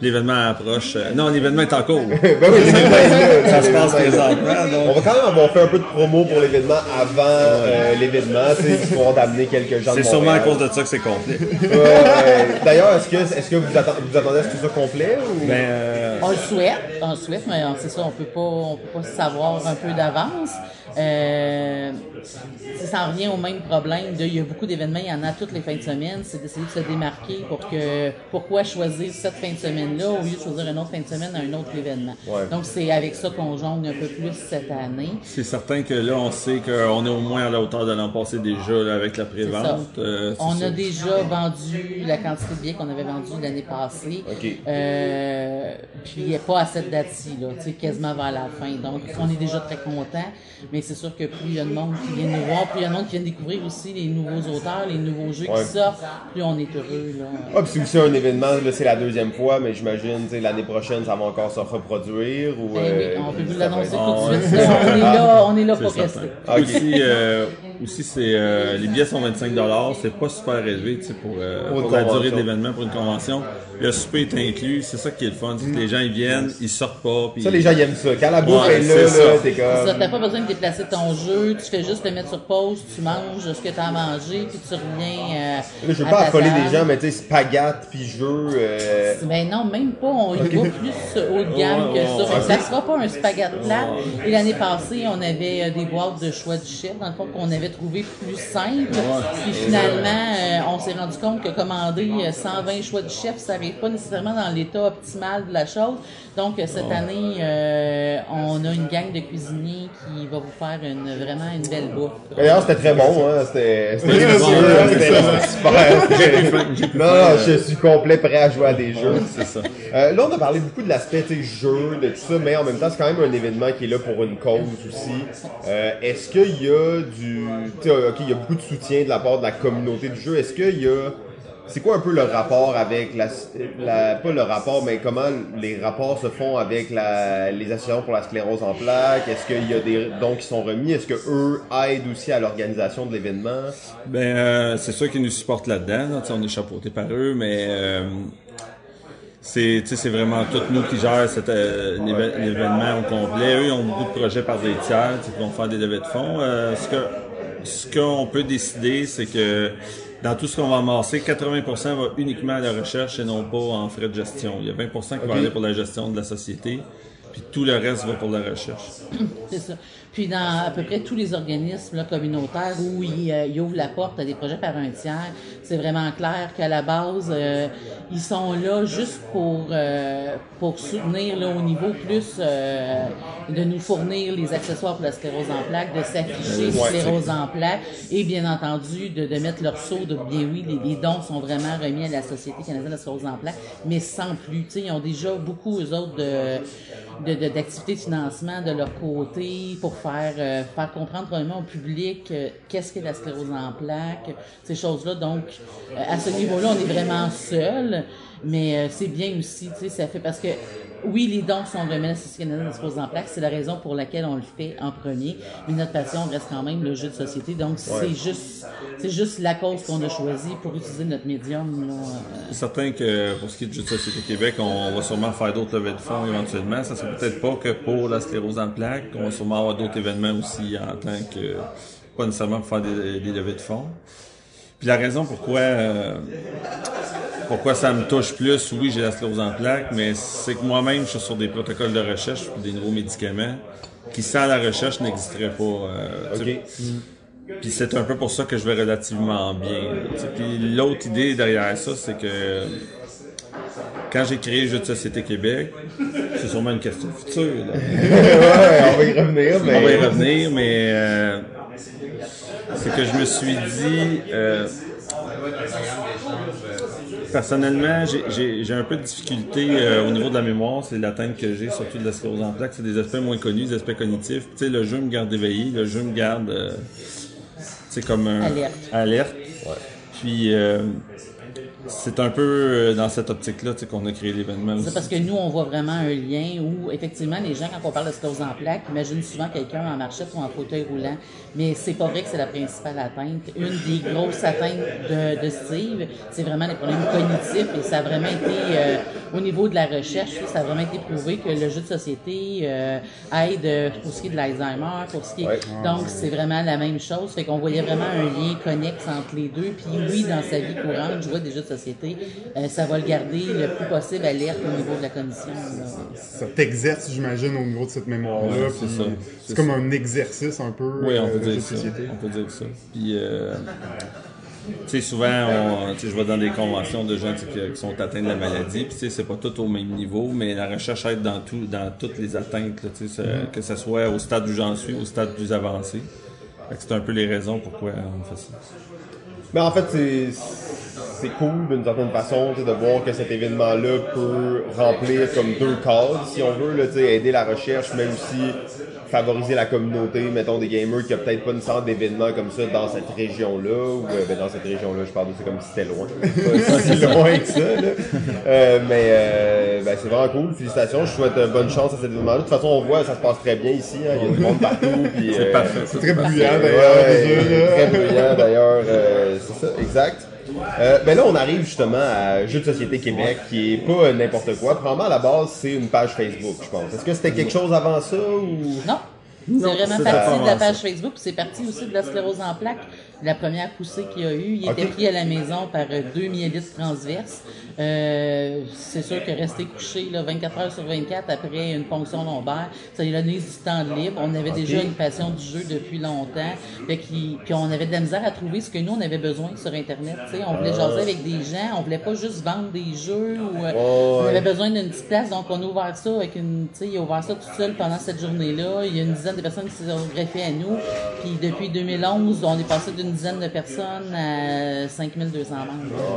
L'événement approche. euh, Non, l'événement est en cours. Ben oui, c'est bien Ça se passe présentement. On donc- va quand même avoir fait un peu de promo pour l'événement avant euh, l'événement, tu sais, histoire d'amener quelques gens C'est sûrement à cause de ça que c'est complet. Ouais. D'ailleurs, est-ce que, vous, attendez, vous attendez à ce que tout ça complet ou... Ben, euh, on le souhaite, on le souhaite, mais on- c'est ça, on peut pas, on peut pas savoir un peu d'avance. Euh, ça s'en revient au même problème de, il y a beaucoup d'événements, il y en a toutes les fins de semaine, c'est d'essayer de se démarquer pour que, pourquoi choisir cette fin de semaine-là au lieu de choisir une autre fin de semaine à un autre événement. Ouais. Donc c'est avec ça qu'on jongle un peu plus cette année. c'est certain que là, on sait qu'on est au moins à la hauteur de l'an passé déjà là, avec la prévente. Euh, On ça. a déjà vendu la quantité de billets qu'on avait vendu l'année passée. OK. Euh, puis pas à cette date-ci, là, quasiment vers la fin. Donc, on est déjà très content. Mais c'est sûr que plus il y a de monde qui vient nous voir, plus il y a de monde qui vient découvrir aussi les nouveaux auteurs, les nouveaux jeux Ouais. qui sortent, plus on est heureux. Là. Ah, puis c'est aussi un événement, là, c'est la deuxième fois, mais j'imagine, tu sais, l'année prochaine, ça va encore se reproduire ou... Ben oui, euh, on peut vous l'annoncer tout de suite. On est là, on est là C'est pour certain. rester. Aussi, euh, aussi c'est euh, les billets sont 25 c'est pas super élevé tu sais, pour, euh, Pour la durée de l'événement, pour une convention. Le souper est inclus, c'est ça qui est le fun. c'est que les gens ils viennent, ils sortent pas. Puis... Ça, les gens, ils aiment ça. Quand la bouffe Ouais, est c'est là, ça. là, t'es C'est ça, comme... t'as pas besoin de déplacer ton jeu, tu fais juste le mettre sur pause, tu manges ce que t'as à manger, puis tu reviens. Euh, Là, je veux pas ta affoler table. des gens, mais tu sais, spaghetti puis jeux... Euh... Ben non, même pas. On y va plus haut de gamme que ça. Fait que ça sera pas un spaghetti plat. Et l'année passée, on avait euh, des boîtes de choix du chef, dans le fond, qu'on avait trouvé plus simple. Puis finalement, euh, on s'est rendu compte que commander euh, 120 choix de chef, ça n'arrive pas nécessairement dans l'état optimal de la chose. Donc, euh, cette année, euh, on a une gang de cuisiniers qui va vous faire une, vraiment une belle bouffe. D'ailleurs, c'était très bon, hein. C'était hein, super. Non, non, je suis complet prêt à jouer à des jeux. C'est ça. Euh, là, on a parlé beaucoup de l'aspect jeu, de tout ça, mais en même temps, c'est quand même un événement qui est là pour une cause aussi. Euh, Est-ce qu'il y a du. Ok, il y a beaucoup de soutien de la part de la communauté du jeu. Est-ce qu'il y a. C'est quoi un peu le rapport avec la. Pas le rapport, mais comment les rapports se font avec les associations pour la sclérose en plaques? Est-ce qu'il y a des dons qui sont remis? Est-ce que eux aident aussi à l'organisation de l'événement? Ben, euh, c'est sûr qu'ils nous supportent là-dedans. on est chapeautés par eux, mais euh, c'est, c'est vraiment tout nous qui gèrent cet, euh, l'événement au complet. Eux, ils ont beaucoup de projets par des tiers qui vont faire des levées de fonds. Euh, ce que ce qu'on peut décider, c'est que dans tout ce qu'on va amasser, 80% va uniquement à la recherche et non pas en frais de gestion. Il y a 20% qui va aller pour la gestion de la société, puis tout le reste va pour la recherche. C'est ça. Puis dans à peu près tous les organismes là, communautaires où ils, euh, ils ouvrent la porte à des projets par un tiers, c'est vraiment clair qu'à la base, euh, ils sont là juste pour euh, pour soutenir là, au niveau plus euh, de nous fournir les accessoires pour la sclérose en plaques, de s'afficher sclérose en plaques et bien entendu de, de mettre leur saut de bien oui, les, les dons sont vraiment remis à la Société canadienne de la sclérose en plaques, mais sans plus. Tu sais, ils ont déjà beaucoup eux autres de de- de- d'activités de, financement de leur côté pour faire euh, faire comprendre vraiment au public euh, qu'est-ce qu'est la sclérose en plaques, ces choses-là. Donc, euh, à ce niveau-là, on est vraiment seul, mais euh, c'est bien aussi, tu sais, ça fait parce que oui, les dons sont de la sclérose en plaques, c'est la raison pour laquelle on le fait en premier, mais notre passion reste quand même le jeu de société. Donc, c'est juste c'est juste la cause qu'on a choisie pour utiliser notre médium. C'est certain que pour ce qui est du jeu de Société Québec, on va sûrement faire d'autres levées de fonds éventuellement. Ça sera peut-être pas que pour la sclérose en plaques. On va sûrement avoir d'autres événements aussi en tant que, pas nécessairement pour faire des, des levées de fonds. Puis la raison pourquoi, euh, pourquoi ça me touche plus, oui, j'ai la sclérose en plaques, mais c'est que moi-même, je suis sur des protocoles de recherche pour des nouveaux médicaments qui, sans la recherche, n'existeraient pas. euh, puis c'est un peu pour ça que je vais relativement bien. Puis l'autre idée derrière ça, c'est que quand j'ai créé le jeu de Société Québec, c'est sûrement une question future. là. ouais, on va y revenir, mais. On va y revenir, mais euh, c'est que je me suis dit, euh, personnellement, j'ai- un peu de difficulté euh, au niveau de la mémoire, c'est l'atteinte que j'ai, surtout de la sclérose en plaques, c'est des aspects moins connus, des aspects cognitifs. Tu sais, le jeu me garde éveillé, le jeu me garde, euh, c'est comme un Alerte. alerte. Puis euh, c'est un peu euh, dans cette optique-là tu sais, qu'on a créé l'événement. C'est parce que nous, on voit vraiment un lien où, effectivement, les gens, quand on parle de sclérose en plaques, imaginent souvent quelqu'un en marchette ou en fauteuil roulant. Mais c'est pas vrai que c'est la principale atteinte. Une des grosses atteintes de, de Steve, c'est vraiment les problèmes cognitifs et ça a vraiment été, euh, au niveau de la recherche, ça a vraiment été prouvé que le jeu de société euh, aide euh, pour ce qui est de l'Alzheimer, pour ce qui est... Ouais. Donc, c'est vraiment la même chose. Fait qu'on voyait vraiment un lien connexe entre les deux. Puis oui, dans sa vie courante, jouer des jeux de société, euh, ça va le garder le plus possible alerte au niveau de la condition. là. Ça t'exerce, j'imagine, au niveau de cette mémoire-là. Ouais, c'est ça. C'est C'est comme ça. un exercice un peu Oui, on euh, peut de dire de ça. société. On peut dire ça. Puis, euh, tu sais, souvent, on, tu sais, je vais dans des conventions de gens qui, qui sont atteints de la maladie. Puis, tu sais, c'est pas tout au même niveau, mais la recherche aide dans tout, dans toutes les atteintes, là, ça- que ce soit au stade où j'en suis, au stade plus avancé. C'est un peu les raisons pourquoi on fait ça. Mais en fait, c'est c'est cool d'une certaine façon tu sais, de voir que cet événement-là peut remplir comme deux cases, si on veut, là, tu sais, aider la recherche, mais aussi favoriser la communauté, mettons des gamers qui a peut-être pas une sorte d'événement comme ça dans cette région-là, ou euh, ben, dans cette région-là, je parle de ça comme si c'était loin, pas si loin que ça, là. Euh, mais euh, ben, c'est vraiment cool, félicitations, je souhaite euh, bonne chance à cet événement-là. De toute façon, on voit, ça se passe très bien ici, hein. il y a du monde partout, puis, C'est euh, parfait. C'est très bruyant, Ouais, d'ailleurs. très bruyant d'ailleurs, euh, c'est ça, exact. Euh, ben là, on arrive justement à Jeux de Société Québec, qui est pas euh, n'importe quoi. Probablement, à la base, c'est une page Facebook, je pense. Est-ce que c'était quelque chose avant ça ou... Non. C'est vraiment parti de la page Facebook, puis c'est parti aussi de la sclérose en plaques. La première poussée qu'il y a eu. Il était pris à la maison par deux myélites transverses. Euh, c'est sûr que rester couché là, 24 heures sur 24 après une ponction lombaire, ça lui a donné du temps de libre. On avait déjà une passion du jeu depuis longtemps. Fait puis on avait de la misère à trouver ce que nous, on avait besoin sur Internet. tu sais. On voulait jaser avec des gens, on voulait pas juste vendre des jeux. Ou, euh, On avait besoin d'une petite place, donc on a ouvert ça avec une... Tu sais, il a ouvert ça tout seul pendant cette journée-là. Il y a une dizaine de personnes qui se sont greffées à nous. Puis depuis 2011, on est passé d'une dizaine de personnes à 5200 membres.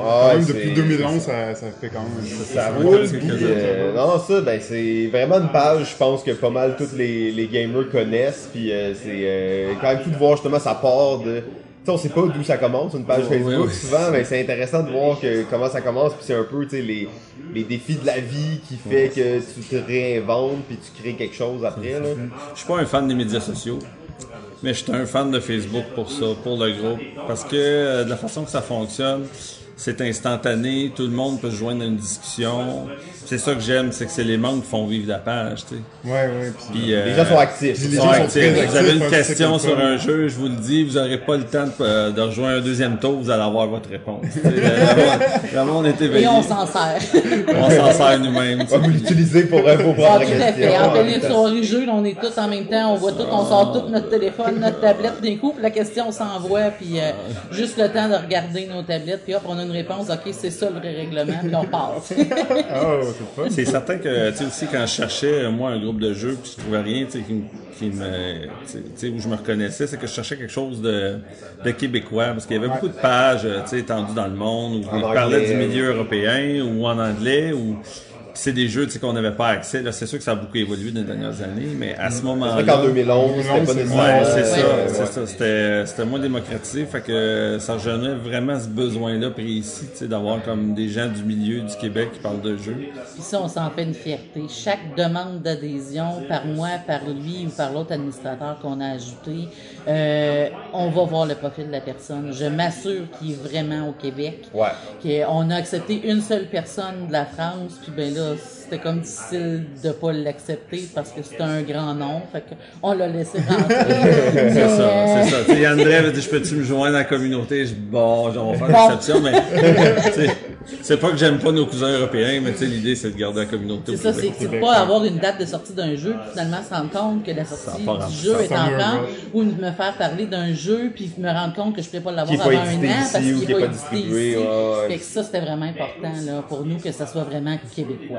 Ah, Même depuis 2011, ça, ça fait quand même. Ça roule, puis euh, non, ça, ben, c'est vraiment une page, je pense que pas mal tous les, les gamers connaissent, puis euh, c'est euh, quand même fou de voir justement ça part de... Tu sais, on sait pas d'où ça commence, une page Facebook, souvent, mais c'est intéressant de voir que, comment ça commence, puis c'est un peu, tu sais, les, les défis de la vie qui fait que tu te réinventes, puis tu crées quelque chose après, là. Je suis pas un fan des médias sociaux, mais je suis un fan de Facebook pour ça, pour le groupe. Parce que euh, de la façon que ça fonctionne, c'est instantané, tout le monde peut se joindre à une discussion. C'est ça que j'aime, c'est que c'est les membres qui font vivre la page, tu sais. Ouais, ouais. Puis, Puis, euh, Les gens sont actifs. les ils gens sont actifs. très Vous avez une question sur un jeu, je vous le dis, vous n'aurez pas le temps de, euh, de rejoindre un deuxième tour, vous allez avoir votre réponse. Vraiment, vraiment, on est Et éveillés. on s'en sert. On s'en sert nous-mêmes. Ouais, vous l'utilisez pour, euh, pour Ah, prendre tout la à question. fait. En Ouais, pleine soirée jeu, là, on est tous en même temps, on voit tout, on sort tout notre téléphone, notre tablette d'un coup, puis la question s'envoie, puis euh, juste le temps de regarder nos tablettes, puis hop, on a une réponse, ok, c'est ça le vrai règlement, puis on passe. oh, c'est certain que, tu sais, aussi, quand je cherchais, euh, moi, un groupe de jeux, puis je trouvais rien, tu sais, qui, me- qui me, tu sais, où je me reconnaissais, c'est que je cherchais quelque chose de, de québécois, parce qu'il y avait beaucoup de pages, euh, tu sais, étendues dans le monde, où ils parlaient du milieu européen, ou en anglais, ou, c'est des jeux, tu sais, qu'on n'avait pas accès, là, c'est sûr que ça a beaucoup évolué dans les dernières années, mais à ce C'est moment-là. vrai qu'en 2011, c'était pas c'est- nécessairement... Ouais, c'est ça, c'est ouais. ça. C'était, c'était moins démocratisé, fait que ça rejoignait vraiment ce besoin-là précis, tu sais, d'avoir comme des gens du milieu du Québec qui parlent de jeux. Puis ça, on s'en fait une fierté. Chaque demande d'adhésion, par moi, par lui ou par l'autre administrateur qu'on a ajouté, euh, on va voir le profil de la personne. Je m'assure qu'il est vraiment au Québec. Ouais. qu'on a accepté une seule personne de la France, puis ben là, Deus. C'était comme difficile de pas l'accepter parce que c'était un grand nom, fait qu'on l'a laissé rentrer. C'est ça, euh, c'est ça. Tu sais, André avait dit, je peux-tu me joindre à la communauté? Je dis, bon, on va faire Bon. l'exception, mais, c'est pas que j'aime pas nos cousins européens, mais tu sais, l'idée, c'est de garder la communauté au C'est ça, c'est de pas avoir une date de sortie d'un jeu, puis finalement se rendre compte que la sortie du jeu Ça est en plan, ou de me faire parler d'un jeu, puis me rendre compte que je pourrais pas l'avoir avant un an ici parce qu'il qui est est pas distribué, ici. ouais, ouais. Fait que ça, c'était vraiment important là, pour nous que ça soit vraiment québécois.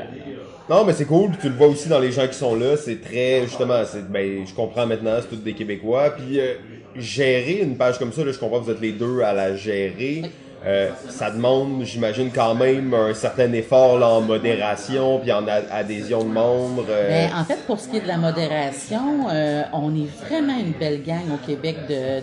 Non, mais c'est cool, tu le vois aussi dans les gens qui sont là, c'est très, justement, c'est, ben, je comprends maintenant, c'est tous des Québécois, puis euh, gérer une page comme ça, là, je comprends vous êtes les deux à la gérer, euh, ça demande, j'imagine, quand même un certain effort là, en modération, puis en adhésion de membres. euh, Ben, en fait, pour ce qui est de la modération, euh, on est vraiment une belle gang au Québec de,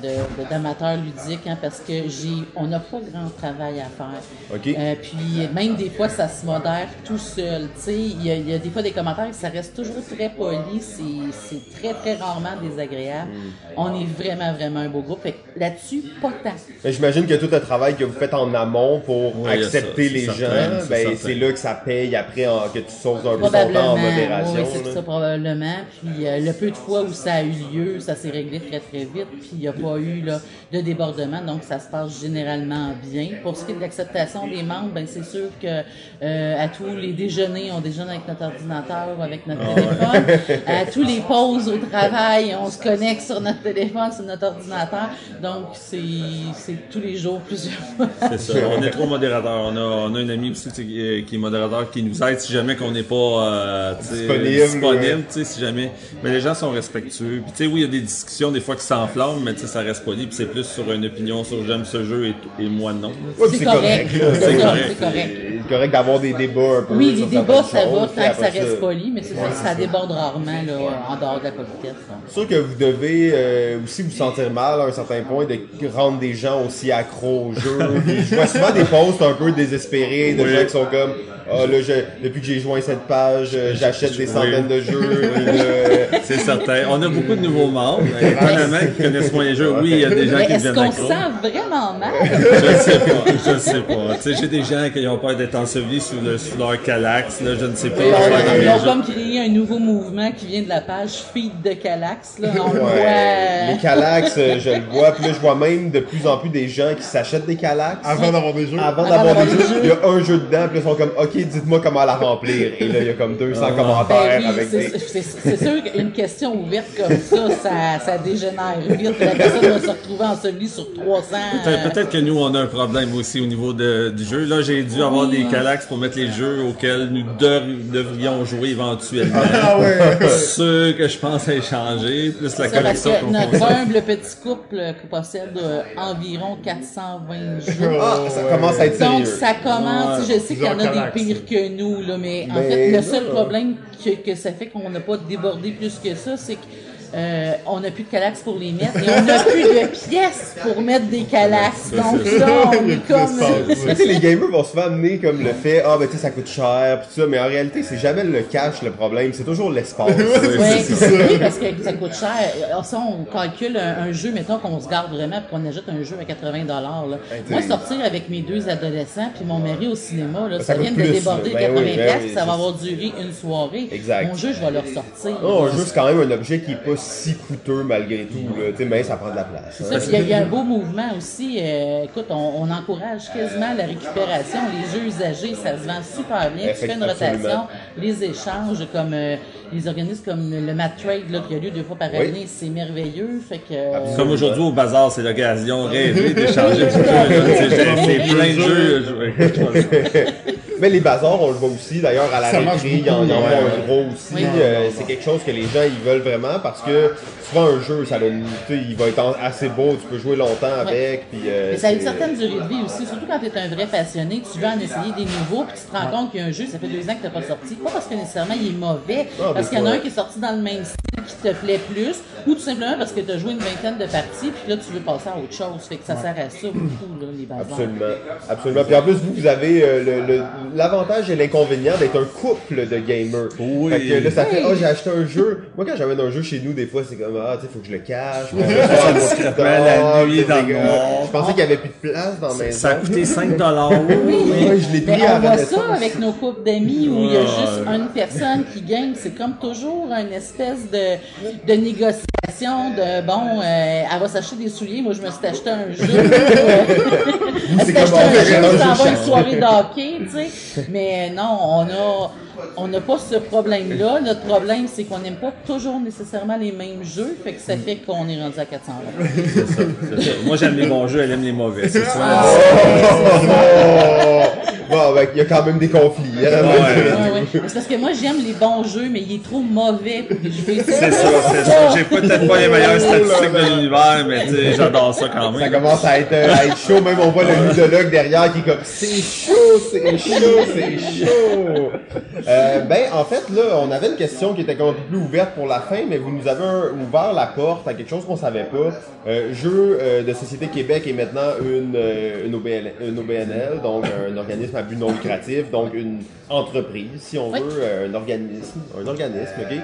d'amateurs ludiques, hein, parce que j'ai, on n'a pas grand travail à faire. OK. Puis même des fois, ça se modère tout seul. Il y, a- il y a des fois des commentaires, ça reste toujours très poli, c'est, très très rarement désagréable. Mm. On est vraiment vraiment un beau groupe. Là-dessus, pas tant. Mais j'imagine que tout le travail que vous faites en amont pour Oui, accepter ça, les c'est gens, certain, c'est ben, c'est là que ça paye après en- que tu sauves un peu temps en modération. Oui, c'est ça, probablement. Puis euh, le peu de fois où ça a eu lieu, ça s'est réglé très, très vite. Puis il n'y a pas eu là, de débordement. Donc, ça se passe généralement bien. Pour ce qui est de l'acceptation des membres, ben, c'est sûr que euh, à tous les déjeuners, on déjeune avec notre ordinateur ou avec notre Ah téléphone. à tous les pauses au travail, on se connecte sur notre téléphone, sur notre ordinateur. Donc, c'est c'est tous les jours, plusieurs fois. C'est ça. On est trois modérateurs. On a, on a un ami aussi tu sais, qui est, qui est modérateur qui nous aide si jamais qu'on n'est pas euh, tu sais, Disponible, disponible, ouais. tu sais, si jamais. Mais les gens sont respectueux. Puis tu sais, oui, il y a des discussions des fois qui s'enflamment, mais tu sais, ça reste poli. Puis c'est plus sur une opinion sur j'aime ce jeu et, et moi non. Ouais, C'est correct. C'est correct. c'est correct. C'est correct d'avoir des débats un peu. Oui, les débats, ça va tant que ça reste poli, mais c'est ça, ça déborde rarement là, en dehors de la politesse. C'est sûr que vous devez euh, aussi vous sentir mal à un certain point de rendre des gens aussi accros au jeu, Puis je vois souvent des posts un peu désespérés de Oui. gens qui sont comme Ah là, je- depuis que j'ai joint cette page, euh, j'achète des centaines de jeux. là, C'est certain. On a beaucoup de nouveaux membres. Étonnamment, qui connaissent moins les jeux. Oui, il y a des gens Mais qui est-ce deviennent qu'on accros. sent vraiment mal? Je ne sais pas, je ne sais pas. Tu sais, j'ai des gens qui ont peur d'être ensevelis sous, le, sous leur calax, là, je ne sais pas. Ils ont, faire dans créé un nouveau mouvement qui vient de la page feed de Calax. Là. On le ouais. Les. Calax, euh, je le vois. Puis là, je vois même de plus en plus des gens qui s'achètent des Calax. Avant d'avoir des jeux. Avant Avant d'avoir des des jeux, il y a un jeu dedans, puis ils sont comme, OK, dites-moi comment la remplir. Et là, il y a comme 200 Ben commentaires oui, avec c'est des... c'est- c'est sûr qu'une question ouverte comme ça, ça, ça dégénère vite. La personne va se retrouver ensevelie sur 300. Peut-être euh, peut-être que nous, on a un problème aussi au niveau de- du jeu. Là, j'ai dû avoir des calax pour mettre les jeux auxquels nous dev- devrions jouer éventuellement. Ah ouais. Ceux que je pense échanger, plus la collection qu'on notre humble petit couple euh, qui possède euh, environ 420 jeux. Ah, ça commence à être Donc sérieux. ça commence, je sais qu'il y en a des pires que nous, là, mais en Ben, fait, le seul problème que, que ça fait qu'on n'a pas débordé plus que ça, c'est que euh, on n'a plus de calax pour les mettre et on n'a plus de pièces pour mettre des calax. Donc là, on est comme... Tu sais, les gamers vont souvent amener comme le fait, ah, ben, tu sais, ça coûte cher, pis tout ça, mais en réalité, c'est jamais le cash le problème, c'est toujours l'espace. Oui, oui, parce que ça coûte cher. Alors, ça, on calcule un, un jeu, mettons qu'on se garde vraiment, puis qu'on achète un jeu à 80 dollars. Là. Moi, sortir avec mes deux adolescents, puis mon mari au cinéma, là, ça, Ça vient de plus, déborder là. de Ben 80 oui, ben oui, ça va avoir duré une soirée. Exact. Mon jeu, je vais le ressortir. Non, un jeu, c'est quand même un objet qui est pas si coûteux malgré tout, là. Tu sais, mais ça prend de la place. Ça, il y a- il y, a un beau mouvement aussi. euh, écoute, on, on encourage quasiment la récupération. Les jeux usagés, ça se vend super bien. Tu fais une rotation, les échanges, comme euh, les organismes comme le Mat Trade là, qui a lieu deux fois par Oui. année, c'est merveilleux. Fait que, euh, Comme aujourd'hui au bazar, c'est l'occasion rêvée d'échanger du jeu. C'est plein de jeux. Mais les bazars, on le voit aussi. D'ailleurs, à la récré, il y en a un gros aussi. Oui. Euh, c'est quelque chose que les gens ils veulent vraiment parce que souvent un jeu, ça sais, il va être assez beau, tu peux jouer longtemps avec. Puis, euh, Mais ça a une certaine durée de vie aussi, surtout quand tu es un vrai passionné, tu veux en essayer des nouveaux, puis tu te rends compte qu'il y a un jeu, ça fait deux ans que tu pas sorti. Pas parce que nécessairement il est mauvais, Ah, parce qu'il y en a un qui est sorti dans le même style qui te plaît plus, ou tout simplement parce que tu as joué une vingtaine de parties, puis là tu veux passer à autre chose. Fait que ça sert à ça beaucoup, là, les bazars. Absolument, absolument. Puis en plus, vous, vous avez euh, le- le- l'avantage et l'inconvénient d'être un couple de gamers. Oui. Fait que là, ça fait, Oui. oh, j'ai acheté un jeu. Moi, quand j'amène un jeu chez nous, des fois, c'est comme, ah, tu sais, faut que je le cache. faut que je le la nuit dans noir. Je pensais qu'il y avait plus de place dans maison. Ça a coûté 5 dollars. Oui, Ouais, je l'ai pris à on voit ça avec nos couples d'amis où il y a juste une personne qui gagne. C'est comme toujours une espèce de, de négociation de bon, euh, elle va s'acheter des souliers, moi je me suis acheté un jeu. elle s'est acheté un jeu, s'en va une soirée d'hockey, tu sais. Mais non, on a. On n'a pas ce problème-là. Notre problème, c'est qu'on n'aime pas toujours nécessairement les mêmes jeux, fait que ça fait qu'on est rendu à 400 euros. C'est ça, c'est ça. Moi, j'aime les bons jeux, elle aime les mauvais. C'est ça. Bon, ben, il y a quand même des conflits. hein. Ouais. Ouais, ouais. C'est parce que moi, j'aime les bons jeux, mais il est trop mauvais pour que je vais C'est ça, c'est ça. J'ai peut-être pas les meilleures statistiques de l'univers, mais tu sais, j'adore ça quand Ça même. commence à être, à être chaud, même on voit le ludologue derrière qui est comme c'est chaud, c'est chaud, c'est chaud. Euh, ben en fait là, on avait une question qui était comme un peu plus ouverte pour la fin, mais vous nous avez ouvert la porte à quelque chose qu'on savait pas. Euh, Jeu euh, de Société Québec est maintenant une, euh, une, OBL une OBNL, donc un organisme à but non lucratif, donc une entreprise si on Oui. veut, euh, un organisme, un organisme, ok?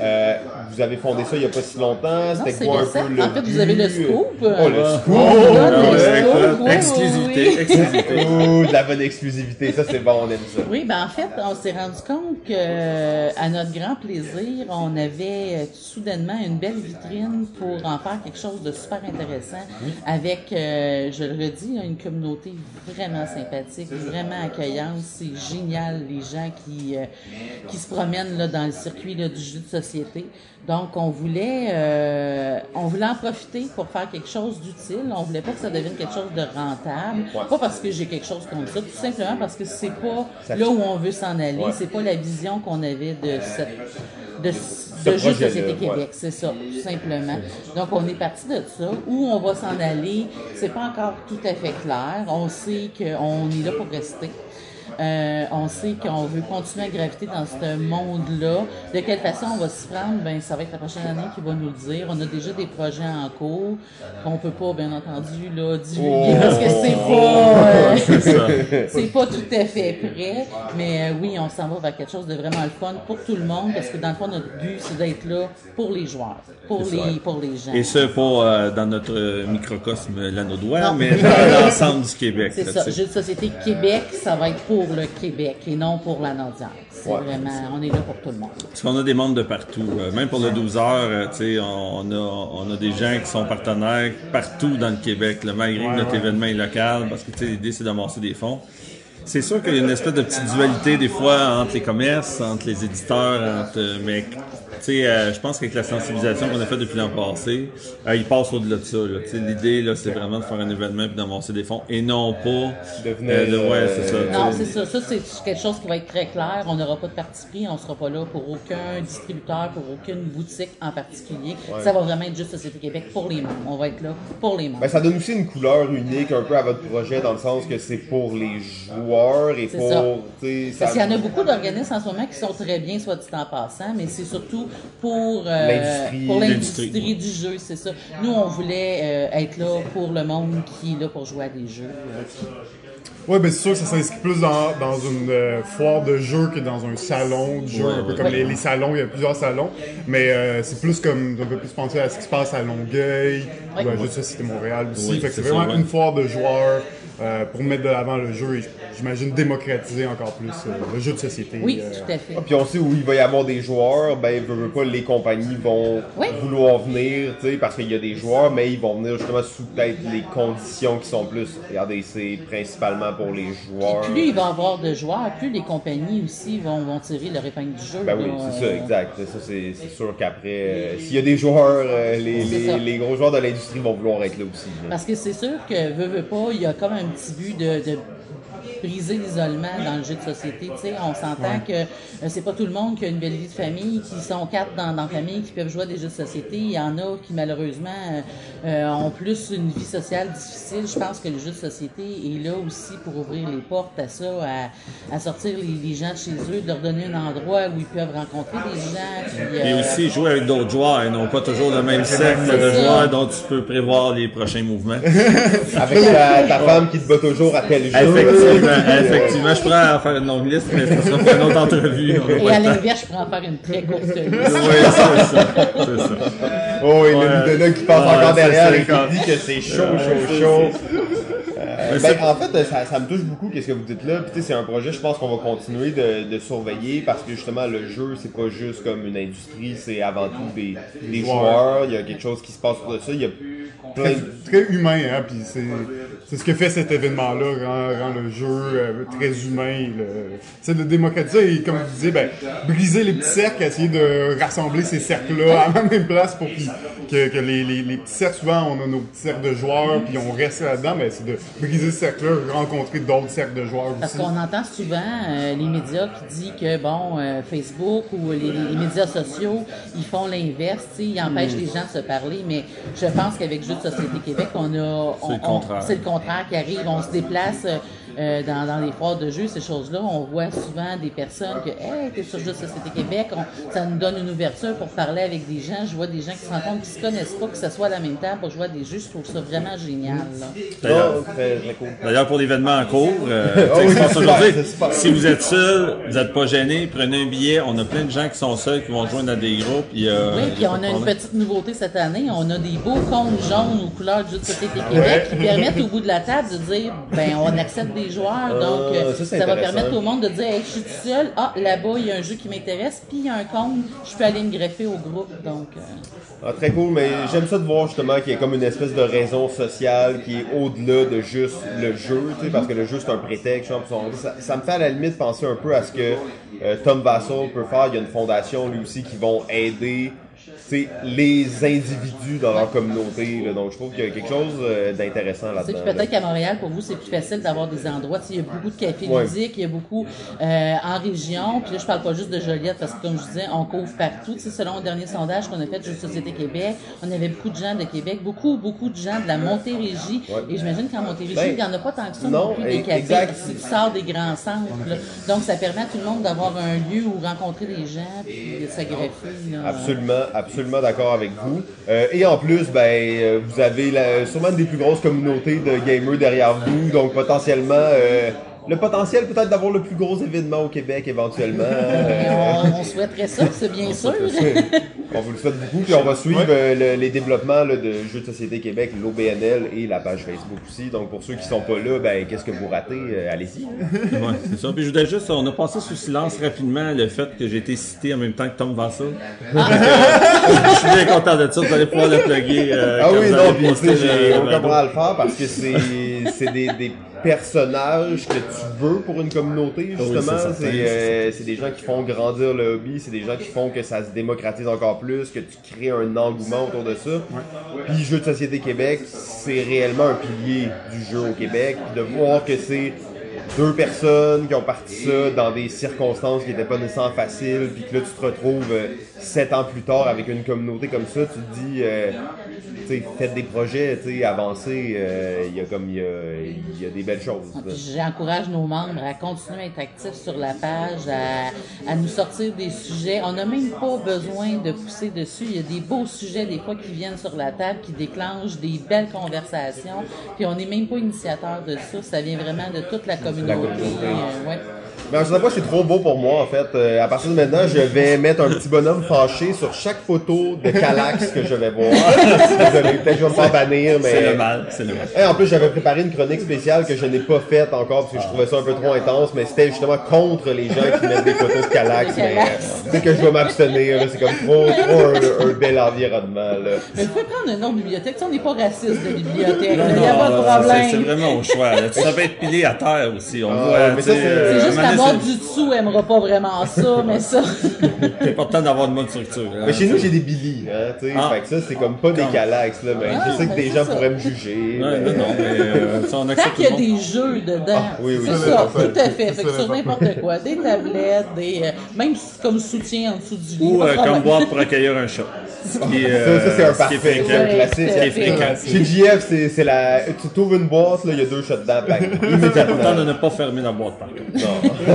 Euh, vous avez fondé ça il y a pas si longtemps. Non, C'était c'est quoi un récent. peu le En fait, vous avez le scoop. Oh le scoop. donne le ouais, scoop, écoute, oui, oui, exclusivité, oui. exclusivité. Oh, de la bonne exclusivité, ça c'est bon, on aime ça. Oui, ben en fait, on s'est rendu compte que, euh, à notre grand plaisir, on avait soudainement une belle vitrine pour en faire quelque chose de super intéressant avec, euh, je le redis, une communauté vraiment sympathique, vraiment accueillante. C'est génial, les gens qui, euh, qui se promènent là, dans le circuit là, du jeu de société. Donc, on voulait, euh, on voulait en profiter pour faire quelque chose d'utile. On voulait pas que ça devienne quelque chose de rentable. Pas parce que j'ai quelque chose contre ça, tout simplement parce que c'est pas là où on veut s'en aller. C'est pas la vision qu'on avait de cette, de, Ce de Société. Québec. C'est ça, tout simplement. Donc, on est parti de ça. Où on va s'en aller, c'est pas encore tout à fait clair. On sait qu'on est là pour rester. Euh, on sait qu'on veut continuer à graviter dans ce monde-là. De quelle façon on va s'y prendre? Ben, ça va être la prochaine année qui va nous le dire. On a déjà des projets en cours qu'on peut pas, bien entendu, là, divulguer Oh. parce que c'est pas, euh, C'est pas tout à fait prêt. Mais euh, oui, on s'en va vers quelque chose de vraiment le fun pour tout le monde parce que dans le fond, notre but, c'est d'être là pour les joueurs, pour les, pour les gens. Et ce, pas euh, dans notre microcosme Non. mais dans l'ensemble du Québec. C'est ça. Jeux de société Québec, ça va être pour le Québec et non pour la Nordière. C'est Ouais. vraiment, on est là pour tout le monde. Parce qu'on a des membres de partout. euh, même pour le 12 heures, euh, tu sais, on, a, on a des gens qui sont partenaires partout dans le Québec, là, malgré que notre événement est local, parce que tu sais, l'idée c'est d'amasser des fonds. C'est sûr qu'il y a une espèce de petite dualité des fois entre les commerces, entre les éditeurs, entre, euh, mais sais, euh, je pense qu'avec la sensibilisation qu'on a faite depuis l'an passé, euh, il passe au-delà de ça. là. L'idée, là, c'est vraiment de faire un événement et d'amasser des fonds, et non pas De venir, euh, de- ouais, c'est ça. Non, tu sais. c'est ça. Ça, c'est quelque chose qui va être très clair. On n'aura pas de parti pris. On sera pas là pour aucun distributeur, pour aucune boutique en particulier. Ça va vraiment être juste Société Québec pour les membres. On va être là pour les membres. Ben, ça donne aussi une couleur unique un peu à votre projet dans le sens que c'est pour les joueurs et C'est pour. ça. Parce ça- qu'il y en a beaucoup d'organismes en ce moment qui sont très bien, soit dit en passant, mais c'est surtout pour euh, L'industrie. pour L'industrie, du jeu, c'est ça. Nous, on voulait euh, être là pour le monde qui est là pour jouer à des jeux. euh, Ouais, ben c'est sûr que ça s'inscrit plus dans, dans une euh, foire de jeu que dans un salon de jeu, Ouais, un peu ouais. comme les, les salons, il y a plusieurs salons, mais euh, c'est plus comme, un peu plus pensé à ce qui se passe à Longueuil, Ouais. ou à Jeux de Société Montréal aussi, Oui, fait que c'est ça, vraiment ouais. une foire de joueurs euh, pour mettre de l'avant le jeu et j'imagine démocratiser encore plus euh, le jeu de société. Oui, euh, tout à fait. Ah, Puis on sait où il va y avoir des joueurs, ben veut, veut pas les compagnies vont Oui. vouloir venir, tu sais, parce qu'il y a des joueurs, mais ils vont venir justement sous peut-être les conditions qui sont plus. Regardez, c'est principalement pour les joueurs. Plus il va y avoir de joueurs, plus les compagnies aussi vont, vont tirer leur épingle du jeu. Ben oui, c'est ça, exact. Ça, c'est sûr qu'après, euh, s'il y a des joueurs, euh, les, les, les gros joueurs de l'industrie vont vouloir être là aussi. là. Parce que c'est sûr que, veut, veut pas, il y a comme un petit but de, de briser l'isolement dans le jeu de société. Tu sais, on s'entend que euh, c'est pas tout le monde qui a une belle vie de famille, qui sont quatre dans, dans la famille, qui peuvent jouer à des jeux de société. Il y en a qui, malheureusement, euh, euh, ont plus une vie sociale difficile. Je pense que le jeu de société est là aussi pour ouvrir les portes à ça, à, à sortir les, les gens de chez eux, de leur donner un endroit où ils peuvent rencontrer des gens. Puis, Et euh, aussi jouer avec d'autres joueurs et non pas toujours le même cercle de joueurs dont tu peux prévoir les prochains mouvements. Avec ta, ta femme qui te bat toujours à tel jeu. effectivement, effectivement, je pourrais en faire une longue liste, mais ça sera pour une autre entrevue. Et à l'inverse, je pourrais en faire une très courte liste. Oui, c'est ça. C'est ça. Oh, et Ouais. le qui passe Ouais, encore derrière et qui dit que c'est chaud, chaud, chaud. Euh, ben, en fait, ça, ça me touche beaucoup qu'est-ce que vous dites là. Puis, c'est un projet, je pense qu'on va continuer de, de surveiller parce que justement, le jeu, c'est pas juste comme une industrie, c'est avant tout des, des joueurs. Il y a quelque chose qui se passe pour ça. Il y a plein très, humain, hein, puis c'est c'est ce que fait cet événement-là, rend, rend le jeu euh, très humain. C'est de démocratiser et, comme vous disiez, ben, briser les petits cercles, essayer de rassembler ces cercles-là à la même place pour que, que les, les, les petits cercles, souvent, on a nos petits cercles de joueurs, puis on reste là-dedans, mais c'est de briser ce cercle-là, rencontrer d'autres cercles de joueurs Parce aussi. qu'on entend souvent euh, les médias qui disent que bon euh, Facebook ou les, les médias sociaux ils font l'inverse, tu sais, ils empêchent Hmm. les gens de se parler, mais je pense qu'avec Jeux de Société Québec, on a on- C'est le on- contraire. c'est le contraire qui arrive, on se déplace euh, euh, dans, dans les foires de jeux, ces choses-là, on voit souvent des personnes que hey, t'es sur Jeux de Société Québec, on- ça nous donne une ouverture pour parler avec des gens, je vois des gens qui se rencontrent qui se connaissent pas, que ce soit à la même table pour jouer à des jeux, je trouve ça vraiment génial. là. D'ailleurs, Oh. D'ailleurs, pour l'événement en cours, euh, sais, oui, qui se passe c'est aujourd'hui, si vous êtes seul, vous n'êtes pas gêné, prenez un billet. On a plein de gens qui sont seuls, qui vont joindre dans des groupes. puis, euh, Oui, y puis on a une petite nouveauté cette année. On a des beaux comptes jaunes aux couleurs du Jeu de Société Québec qui permettent au bout de la table de dire ben on accepte des joueurs. donc euh, ça, va permettre au monde de dire hey, je suis tout seul. Ah, là-bas, il y a un jeu qui m'intéresse, puis il y a un compte, je peux aller me greffer au groupe. Donc euh, Ah, très cool, mais j'aime ça de voir justement qu'il y a comme une espèce de raison sociale qui est au-delà de juste le jeu, tu sais, parce que le jeu c'est un prétexte. Ça, ça me fait à la limite penser un peu à ce que euh, Tom Vassell peut faire. Il y a une fondation lui aussi qui vont aider les individus dans leur communauté. là. donc je trouve qu'il y a quelque chose euh, d'intéressant là-dedans. là. peut-être qu'à Montréal, pour vous, c'est plus facile d'avoir des endroits. Il y a beaucoup de cafés Ouais. ludiques, il y a beaucoup euh, en région. Puis là, je parle pas juste de Joliette, parce que comme je disais, on couvre partout. Tu sais, selon le dernier sondage qu'on a fait de Société Québec, on avait beaucoup de gens de Québec, beaucoup, beaucoup de gens de la Montérégie. Ouais. Et j'imagine qu'en Montérégie, Ben, il n'y en a pas tant que ça non, non plus des cafés exact. si tu sors des grands centres. là. Donc, ça permet à tout le monde d'avoir un lieu où rencontrer des gens, puis de s'agréfer. là. Absolument, absolument d'accord avec vous. Euh, et en plus, ben, euh, vous avez la- sûrement des plus grosses communautés de gamers derrière vous, donc potentiellement euh, le potentiel peut-être d'avoir le plus gros événement au Québec éventuellement. Euh, on, on souhaiterait ça, c'est bien sûr. on vous le souhaite beaucoup, puis on va suivre euh, le- les développements là, de Jeux de Société Québec, l'OBNL et la page Facebook aussi. Donc pour ceux qui sont pas là, ben qu'est-ce que vous ratez? Euh, Allez-y. Ouais, c'est ça. Puis je voudrais juste, on a passé sous silence rapidement le fait que j'ai été cité en même temps que Tom Vassal. je suis bien content de ça. Vous allez pouvoir le plugger. euh, Ah oui, non, puis aucun balado. problème à le faire parce que c'est c'est des, des personnages que tu veux pour une communauté, oui, justement. c'est euh, c'est des gens qui font grandir le hobby, c'est des gens qui font que ça se démocratise encore plus, que tu crées un engouement autour de ça. Puis Jeux de Société Québec, c'est réellement un pilier du jeu au Québec. Puis de voir que c'est deux personnes qui ont parti ça dans des circonstances qui n'étaient pas nécessairement faciles, puis que là tu te retrouves euh, sept ans plus tard avec une communauté comme ça, tu te dis, euh, tu sais, faites des projets, tu sais, avancez, euh, il y a comme il y a, il y a des belles choses. Puis J'encourage nos membres à continuer à être actifs sur la page, à, à nous sortir des sujets. On n'a même pas besoin de pousser dessus. Il y a des beaux sujets des fois qui viennent sur la table, qui déclenchent des belles conversations. Puis on n'est même pas initiateur de ça. Ça vient vraiment de toute la communauté. Communauté. Euh, ouais. Mais je sais pas, c'est trop beau pour moi en fait. Euh, à partir de maintenant, je vais mettre un petit bonhomme fâché sur chaque photo de Calax que je vais voir. Désolé, peut-être que je vais me faire bannir, mais. C'est le mal, c'est le mal. Et en plus, j'avais préparé une chronique spéciale que je n'ai pas faite encore parce que je trouvais ça un peu trop intense, mais c'était justement contre les gens qui mettent des photos de Calax. De Mais euh, c'est que je vais m'abstenir, là, c'est comme trop, trop un, un bel environnement. Là. Mais vous pouvez prendre un autre bibliothèque. Tu sais, on n'est pas raciste de bibliothèque. Non, Il n'y a non, pas de euh, c'est- problème. vraiment au choix. là. Tu savais être pilé à terre aussi. On Ah, voit, c'est- C'est donné, du dessous aimera pas vraiment ça, mais ça. C'est important d'avoir une bonne structure. hein. Mais chez nous, j'ai des Billy, hein, tu sais. Ah. Fait que ça, c'est comme pas des Calax, là. Ah, je sais que des c'est gens ça. pourraient me juger. Non, non, mais euh, ça, on Tant accepte qu'il y a des jeux dedans, oui, oui, c'est c'est ça, ça. tout à fait. C'est Fait que sur n'importe quoi, des tablettes, des, euh, même comme soutien en dessous du lit. Ou euh, comme boîte pour accueillir un chat. Ce qui est, Ça, ça, c'est un ce qui est parfait, c'est un classique. Chez JF, c'est c'est la. Tu trouves une boîte, là, il y a deux chats dedans, bang, Important de ne pas fermer la boîte par contre.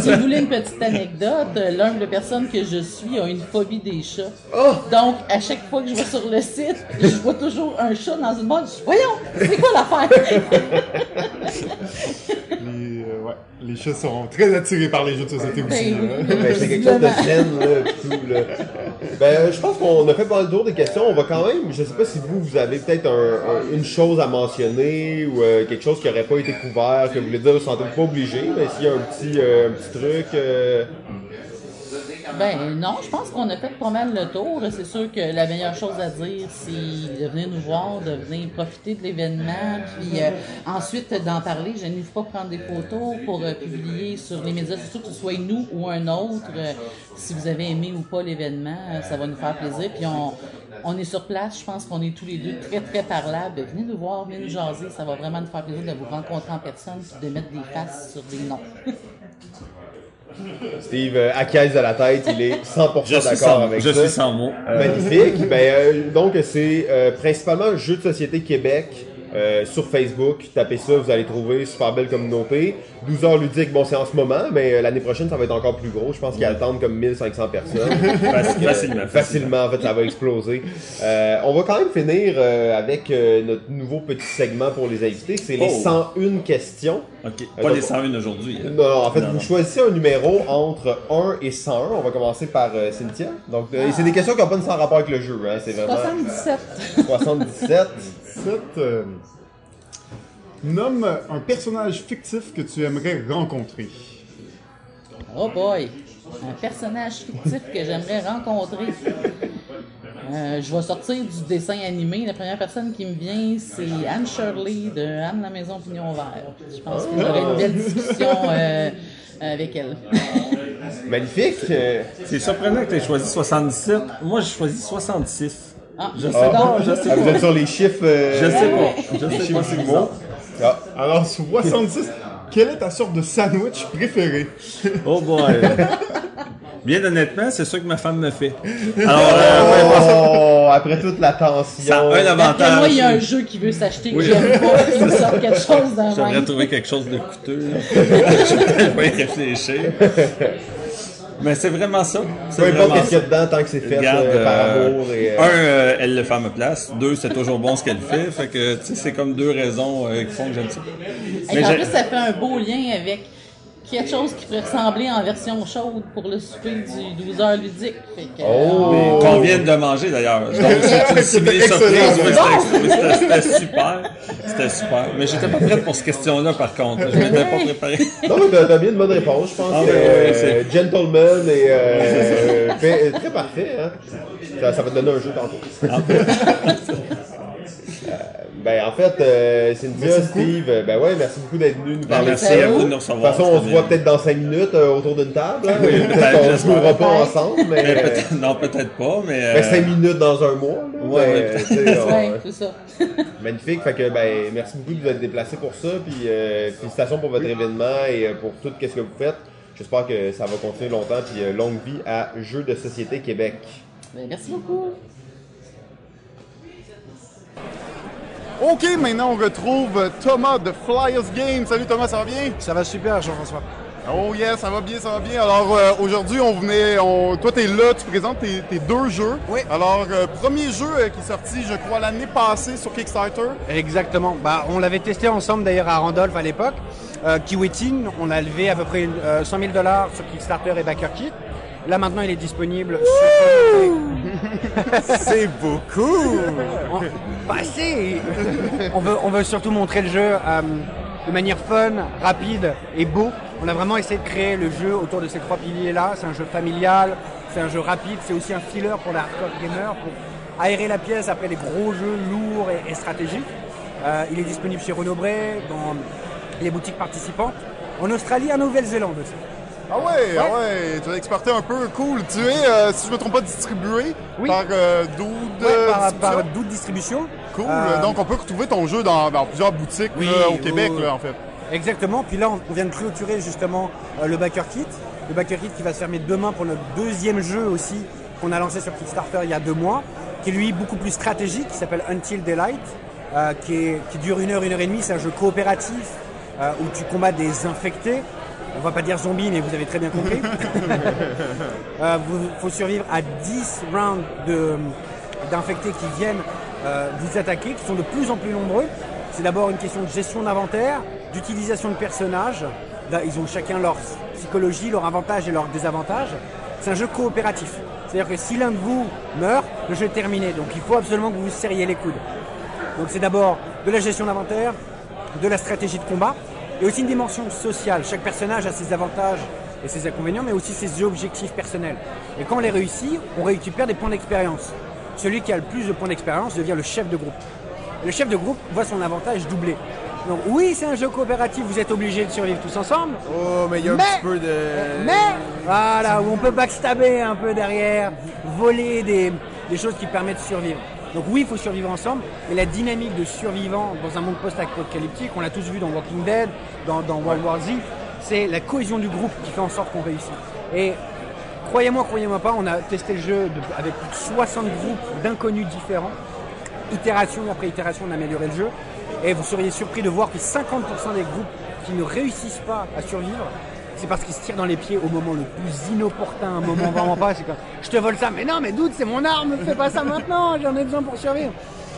Si vous voulez une petite anecdote, l'humble personne que je suis a une phobie des chats. Oh! Donc, à chaque fois que je vais sur le site, je vois toujours un chat dans une boîte. Je dis, voyons, c'est quoi l'affaire? Les, euh, ouais, les chats sont très attirés par les jeux de société aussi. Ben oui. hein. Ben, c'est quelque chose de zen, là, pis tout, là. Ben, euh, je pense qu'on a fait pas le tour des questions. On va quand même, je sais pas si vous, vous avez peut-être un- un- une chose à mentionner ou euh, quelque chose qui aurait pas été couvert, que vous voulez dire, vous ne sentez pas obligé, mais s'il y a un petit, euh, un petit truc, euh, Ben non, je pense qu'on a fait pas mal le tour. C'est sûr que la meilleure chose à dire, c'est de venir nous voir, de venir profiter de l'événement, puis euh, ensuite d'en parler. Je n'hésite pas prendre des photos pour euh, publier sur les médias sociaux, que ce soit nous ou un autre. Euh, si vous avez aimé ou pas l'événement, ça va nous faire plaisir. Puis on, on est sur place, je pense qu'on est tous les deux très très parlables. Venez nous voir, venez nous jaser, ça va vraiment nous faire plaisir de vous rencontrer en personne, de mettre des faces sur des noms. Steve euh, acquiesce de la tête, il est 100% Je suis d'accord avec je ça. suis sans mots. Magnifique. ben, euh, donc, c'est euh, principalement Jeux de Société Québec. euh, sur Facebook, tapez ça, vous allez trouver super belle communauté. 12 heures ludiques, bon c'est en ce moment, mais euh, l'année prochaine ça va être encore plus gros. Je pense qu'ils attendent comme 1500 personnes. Faci- Facilement. Facilement, en fait, ça va exploser. Euh, on va quand même finir euh, avec euh, notre nouveau petit segment pour les invités. C'est les Oh. 101 questions. Ok, Euh, pas donc- les 101 aujourd'hui. hein. Non, non, en fait, Non, vous non. choisissez un numéro entre 1 et 101. On va commencer par euh, Cynthia. Donc, euh, c'est des questions qui n'ont pas nécessairement rapport avec le jeu. Hein. C'est vraiment 77. 77. Sept, euh, nomme un personnage fictif que tu aimerais rencontrer. Oh boy! Un personnage fictif que j'aimerais rencontrer. Euh, je vais sortir du dessin animé. La première personne qui me vient, c'est Anne Shirley de Anne la Maison Pignon Vert. Je pense que j'aurais une belle discussion euh, avec elle. Magnifique. Euh, C'est surprenant que tu aies choisi 77. Moi, j'ai choisi 66. Ah, Je sais Ah. pas, je sais ah, vous pas. êt sur les chiffres. euh, Je sais pas. Je Les sais pas. Ah. Alors, 66, quelle est ta sorte de sandwich préférée? Oh boy. Bien honnêtement, c'est ça que ma femme me fait. Alors, euh. Oh, après toute la tension. Ça a un avantage. Moi, il y a un jeu qui veut s'acheter que Oui. j'aime pas, qui me sort quelque chose dans J'aimerais trouver quelque chose de coûteux. Je vais y réfléchir. Mais c'est vraiment ça. C'est Peu importe vraiment ce qu'il y a ça. dedans, tant que c'est fait Regarde, euh, par amour. Et, euh, un, euh, elle le fait à ma place. Deux, c'est toujours bon ce qu'elle fait. Fait que, tu sais, c'est comme deux raisons euh, qui font que j'aime ça. Et Mais en plus, ça fait un beau lien avec quelque chose qui pourrait ressembler en version chaude pour le souper du 12 heures ludique. Fait que, Oh! euh, Qu'on vient de manger d'ailleurs. Donc, c'est une simili surprise. excellent. Oui, c'était- super. C'était super. Mais j'étais pas prête pour cette question-là, par contre. Je m'étais pas préparé. Non, mais t'as bien une bonne réponse, je pense. Ah, que, ouais, euh, gentleman et euh, fait- très parfait. Hein? Ça, ça va te donner un jeu tantôt. Euh, ben, en fait, euh, Cynthia, Steve, euh, ben ouais, merci beaucoup d'être venu nous parler Merci de ça. à vous de nous De recevoir. toute façon, on se voit peut-être dans 5 minutes euh, autour d'une table. hein. peut-être, Peut-être qu'on ne j'espère. jouera pas ensemble, mais, non, peut-être pas, mais. euh, ben, 5 minutes dans un mois. Là, Ouais, ouais, c'est ça. Magnifique. Fait que, ben, merci beaucoup de vous être déplacé pour ça. Puis, euh, félicitations pour votre événement et pour tout ce que vous faites. J'espère que ça va continuer longtemps. Puis, euh, longue vie à Jeux de Société Québec. Ben, merci beaucoup. OK, maintenant on retrouve Thomas de Flyers Game. Salut Thomas, ça va bien? Ça va super, Jean-François. Oh yes, ça va bien, ça va bien. Alors euh, aujourd'hui, on venait, on, toi t'es là, tu présentes tes, tes deux jeux. Oui. Alors euh, premier jeu euh, qui est sorti, je crois l'année passée sur Kickstarter. Exactement. Bah, on l'avait testé ensemble d'ailleurs à Randolph à l'époque. Euh, Kiwetin, on a levé à peu près euh, 100 000 dollars sur Kickstarter et BackerKit. Là maintenant, il est disponible sur. C'est beaucoup! On, bah, c'est- on, veut, on veut surtout montrer le jeu euh, de manière fun, rapide et beau. On a vraiment essayé de créer le jeu autour de ces trois piliers-là. C'est un jeu familial, c'est un jeu rapide, c'est aussi un filler pour les hardcore gamers, pour aérer la pièce après les gros jeux lourds et, et stratégiques. Euh, il est disponible chez Renaud Bray, dans les boutiques participantes, en Australie et en Nouvelle-Zélande aussi. Ah ouais, ah ouais, tu as exporté un peu, cool. Tu es, euh, si je me trompe pas, distribué Oui. par euh, Dude Ouais, par, Distribution? par d'autres distributions. Cool. Euh, Donc on peut retrouver ton jeu dans, dans plusieurs boutiques Oui, là, au Québec, là, en fait. Exactement. Puis là, on vient de clôturer justement euh, le Backer Kit. Le Backer Kit qui va se fermer demain pour notre deuxième jeu aussi qu'on a lancé sur Kickstarter il y a deux mois, qui est lui beaucoup plus stratégique, qui s'appelle Until Daylight, euh, qui, est- qui dure une heure, une heure et demie. C'est un jeu coopératif euh, où tu combats des infectés. On va pas dire zombies, mais vous avez très bien compris. Euh, vous- faut survivre à 10 rounds de- d'infectés qui viennent euh, vous attaquer, qui sont de plus en plus nombreux. C'est d'abord une question de gestion d'inventaire, d'utilisation de personnages. Là, ils ont chacun leur psychologie, leur avantage et leur désavantage. C'est un jeu coopératif. C'est-à-dire que si l'un de vous meurt, le jeu est terminé. Donc il faut absolument que vous vous serriez les coudes. Donc c'est d'abord de la gestion d'inventaire, de la stratégie de combat, et aussi une dimension sociale. Chaque personnage a ses avantages et ses inconvénients, mais aussi ses objectifs personnels. Et quand on les réussit, on récupère des points d'expérience. Celui qui a le plus de points d'expérience devient le chef de groupe. Le chef de groupe voit son avantage doublé. Donc oui, c'est un jeu coopératif, vous êtes obligés de survivre tous ensemble. Oh, mais il y a un Mais- petit peu de. Mais voilà, où on peut backstabber un peu derrière, voler des, des choses qui permettent de survivre. Donc oui, il faut survivre ensemble, mais la dynamique de survivant dans un monde post-apocalyptique, on l'a tous vu dans Walking Dead, dans, World War Z, c'est la cohésion du groupe qui fait en sorte qu'on réussit. Et croyez-moi, croyez-moi pas, on a testé le jeu avec plus de 60 groupes d'inconnus différents itération après itération, on a amélioré le jeu. Et vous seriez surpris de voir que 50% des groupes qui ne réussissent pas à survivre, c'est parce qu'ils se tirent dans les pieds au moment le plus inopportun, un moment vraiment pas. C'est comme je te vole ça, mais non, mais doute, c'est mon arme, fais pas ça maintenant, j'en ai besoin pour survivre.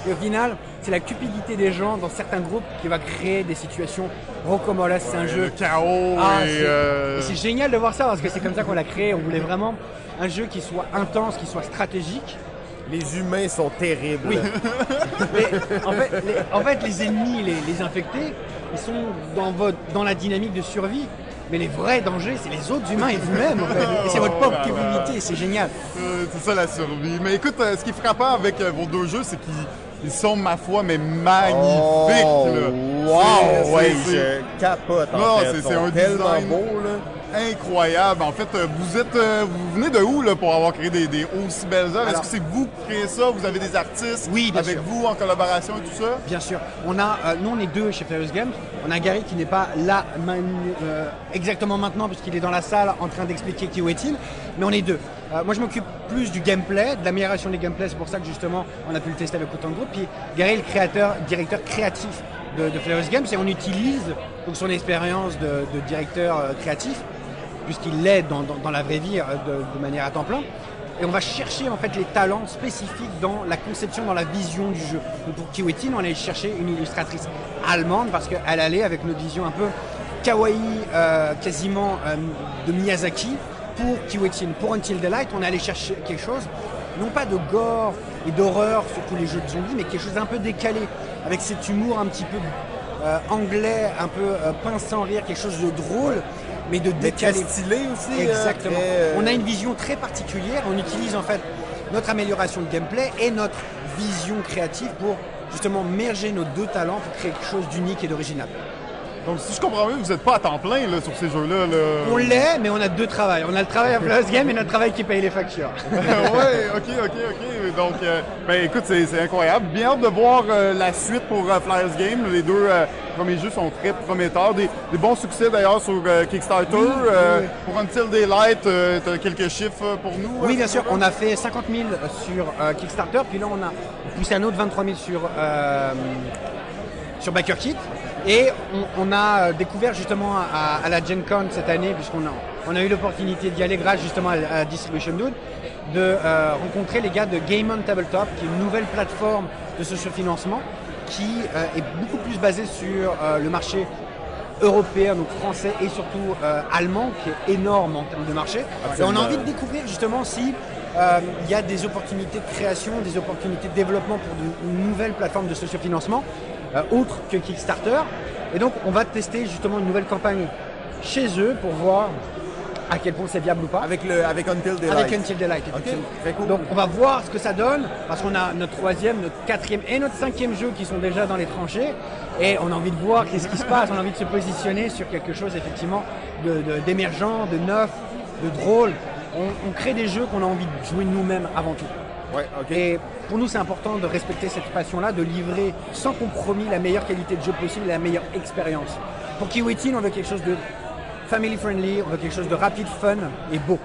Et au final, c'est la cupidité des gens dans certains groupes qui va créer des situations rocambolesques. C'est un jeu Le chaos ah, et... c'est euh, c'est génial de voir ça parce que c'est comme ça qu'on l'a créé. On voulait vraiment un jeu qui soit intense, qui soit stratégique. Les humains sont terribles. Oui. Mais, en, fait, les, en fait, les ennemis, les, les infectés, ils sont dans, votre, dans la dynamique de survie. Mais les vrais dangers, c'est les autres humains et vous-même. C'est votre propre capacité, c'est génial. Euh, c'est ça la survie. Mais écoute, euh, ce qui est frappant avec euh, vos deux jeux, c'est qu'ils ils sont, ma foi, mais magnifiques. Oh, là. Wow! C'est- Ouais, je capote en Non, c'est- un design. beau, là. Incroyable. En fait, euh, vous êtes, euh, vous venez de où là pour avoir créé des, des aussi belles œuvres? Est-ce que c'est vous qui créez ça? Vous avez des artistes Oui, bien avec sûr. vous en collaboration et tout ça? Bien sûr. On a, euh, nous, on est deux chez Furious Games. On a Gary qui n'est pas là man- euh, exactement maintenant puisqu'il est dans la salle en train d'expliquer qui est mais on est deux. Euh, moi, je m'occupe plus du gameplay, de l'amélioration des gameplays. C'est pour ça que justement, on a pu le tester avec autant de groupes. Puis Gary est le créateur, directeur créatif de, de Games et on utilise donc son expérience de, directeur euh, créatif puisqu'il l'est dans, la vraie vie euh, de, manière à temps plein. Et on va chercher en fait les talents spécifiques dans la conception, dans la vision du jeu. Donc pour Kiwetin, on allait chercher une illustratrice allemande parce qu'elle allait avec notre vision un peu kawaii, quasiment de Miyazaki. Pour Kiwetin, pour Until the Light, on allait chercher quelque chose, non pas de gore et d'horreur sur tous les jeux de zombies, mais quelque chose d'un peu décalé, avec cet humour un petit peu euh, anglais, un peu euh, pince sans rire, quelque chose de drôle, mais de Mais décalé. stylé aussi. hein, Exactement. euh, On a une vision très particulière. On utilise en fait notre amélioration de gameplay et notre vision créative pour justement merger nos deux talents pour créer quelque chose d'unique et d'original. Donc, si je comprends bien, vous n'êtes pas à temps plein là, sur ces jeux-là. Là. On l'est, mais on a deux travails. On a le travail à Plus Game et notre travail qui paye les factures. ouais, ok, ok, ok. Donc, euh, ben écoute, c'est incroyable. Bien hâte de voir euh, la suite pour euh, Flyers Game. Les deux euh, premiers jeux sont très prometteurs. Des, des bons succès d'ailleurs sur euh, Kickstarter. Euh, oui. Pour Until Daylight, tu as quelques chiffres pour nous Oui, bien sûr. On a fait 50 000 sur Kickstarter, puis là on a poussé un autre 23 000 sur, sur BackerKit. Et on, on a euh, découvert justement à, à la Gen Con cette année, puisqu'on a, on a eu l'opportunité d'y aller grâce justement à, à Distribution Dude, de euh, rencontrer les gars de Game on Tabletop, qui est une nouvelle plateforme de sociofinancement qui euh, est beaucoup plus basée sur euh, le marché européen, donc français et surtout euh, allemand, qui est énorme en termes de marché. Et on a envie de découvrir justement si euh, il y a des opportunités de création, des opportunités de développement pour de nouvelles plateformes de sociofinancement, euh, autres que Kickstarter. Et donc on va tester justement une nouvelle campagne chez eux pour voir à quel point c'est viable ou pas. Avec, le, avec Until Daylight. Avec Until Daylight, effectivement. très cool. Donc on va voir ce que ça donne, parce qu'on a notre troisième, notre quatrième et notre cinquième jeu qui sont déjà dans les tranchées, et on a envie de voir qu'est-ce qui se passe, on a envie de se positionner sur quelque chose effectivement de- de- d'émergent, de, neuf, de drôle. On, on crée des jeux qu'on a envie de jouer nous-mêmes avant tout. Et pour nous, c'est important de respecter cette passion-là, de livrer sans compromis la meilleure qualité de jeu possible et la meilleure expérience. Pour Kiwitin, on veut quelque chose de family friendly, on veut quelque chose de rapide, fun et beau.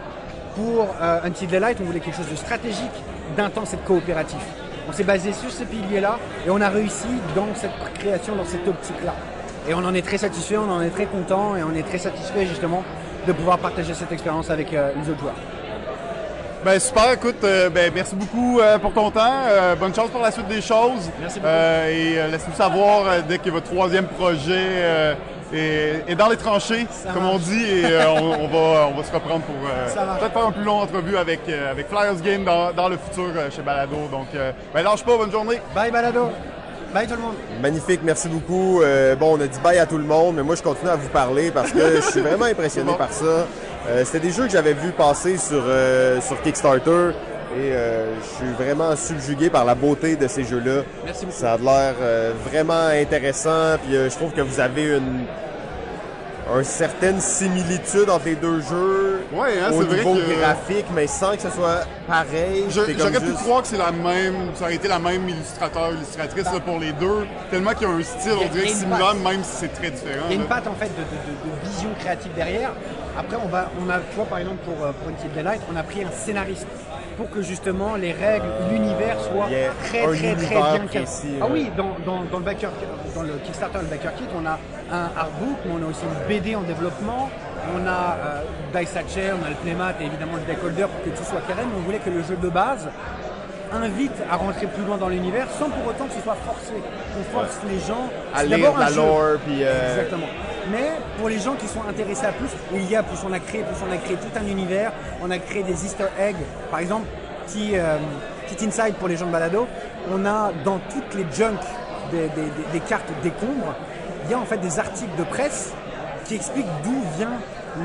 Pour euh, Until Daylight, on voulait quelque chose de stratégique, d'intense et de coopératif. On s'est basé sur ce pilier-là et on a réussi dans cette création, dans cette optique-là. Et on en est très satisfait, on en est très content et on est très satisfait justement de pouvoir partager cette expérience avec euh, les autres joueurs. Ben super, écoute, euh, ben, merci beaucoup euh, pour ton temps. Euh, bonne chance pour la suite des choses. Merci beaucoup. Euh, et euh, laisse-nous savoir euh, dès que votre troisième projet euh, est, est dans les tranchées, comme on dit, et euh, on, on va, on va se reprendre pour euh, peut-être faire un plus long entrevue avec, euh, avec Flyers Game dans, dans le futur euh, chez Balado. Donc, euh, ben lâche pas, bonne journée. Bye Balado Bye tout le monde Magnifique, merci beaucoup. Euh, bon, on a dit bye à tout le monde, mais moi je continue à vous parler parce que je suis vraiment impressionné par ça. Euh, C'était des jeux que j'avais vu passer sur, euh, sur Kickstarter et euh, je suis vraiment subjugué par la beauté de ces jeux-là. Merci beaucoup. Ça a l'air euh, vraiment intéressant, puis euh, je trouve que vous avez une, une certaine similitude entre les deux jeux Ouais, hein, au c'est vrai niveau que- graphique, mais sans que ce soit pareil. J'aurais pu croire que c'est la même, ça aurait été la même illustrateur, illustratrice là, pour les deux, tellement qu'il y a un style, a- on dirait similaire, patte. même si c'est très différent. Il y a une là. patte en fait de, de- de- de vision créative derrière. Après, on va, on a, tu vois, par exemple pour, euh, pour Until Daylight, on a pris un scénariste pour que justement les règles, l'univers soient Il y a très très très bien précis, Ah oui, dans, dans, dans le backer, dans le Kickstarter, le Backer Kit, on a un artbook, mais on a aussi une BD en développement. On a euh, Dice Hatcher, on a le playmat et évidemment le deckholder pour que tout soit carré. Mais on voulait que le jeu de base invite à rentrer plus loin dans l'univers sans pour autant que ce soit forcé. On force les gens. à lire la lore, puis euh, Exactement. Mais pour les gens qui sont intéressés à plus, il y a plus. On a créé plus, on a créé tout un univers. On a créé des Easter eggs. Par exemple, petit, euh, petit inside pour les gens de balado. On a dans toutes les junks des, des- des- des cartes décombres, il y a en fait des articles de presse qui explique d'où vient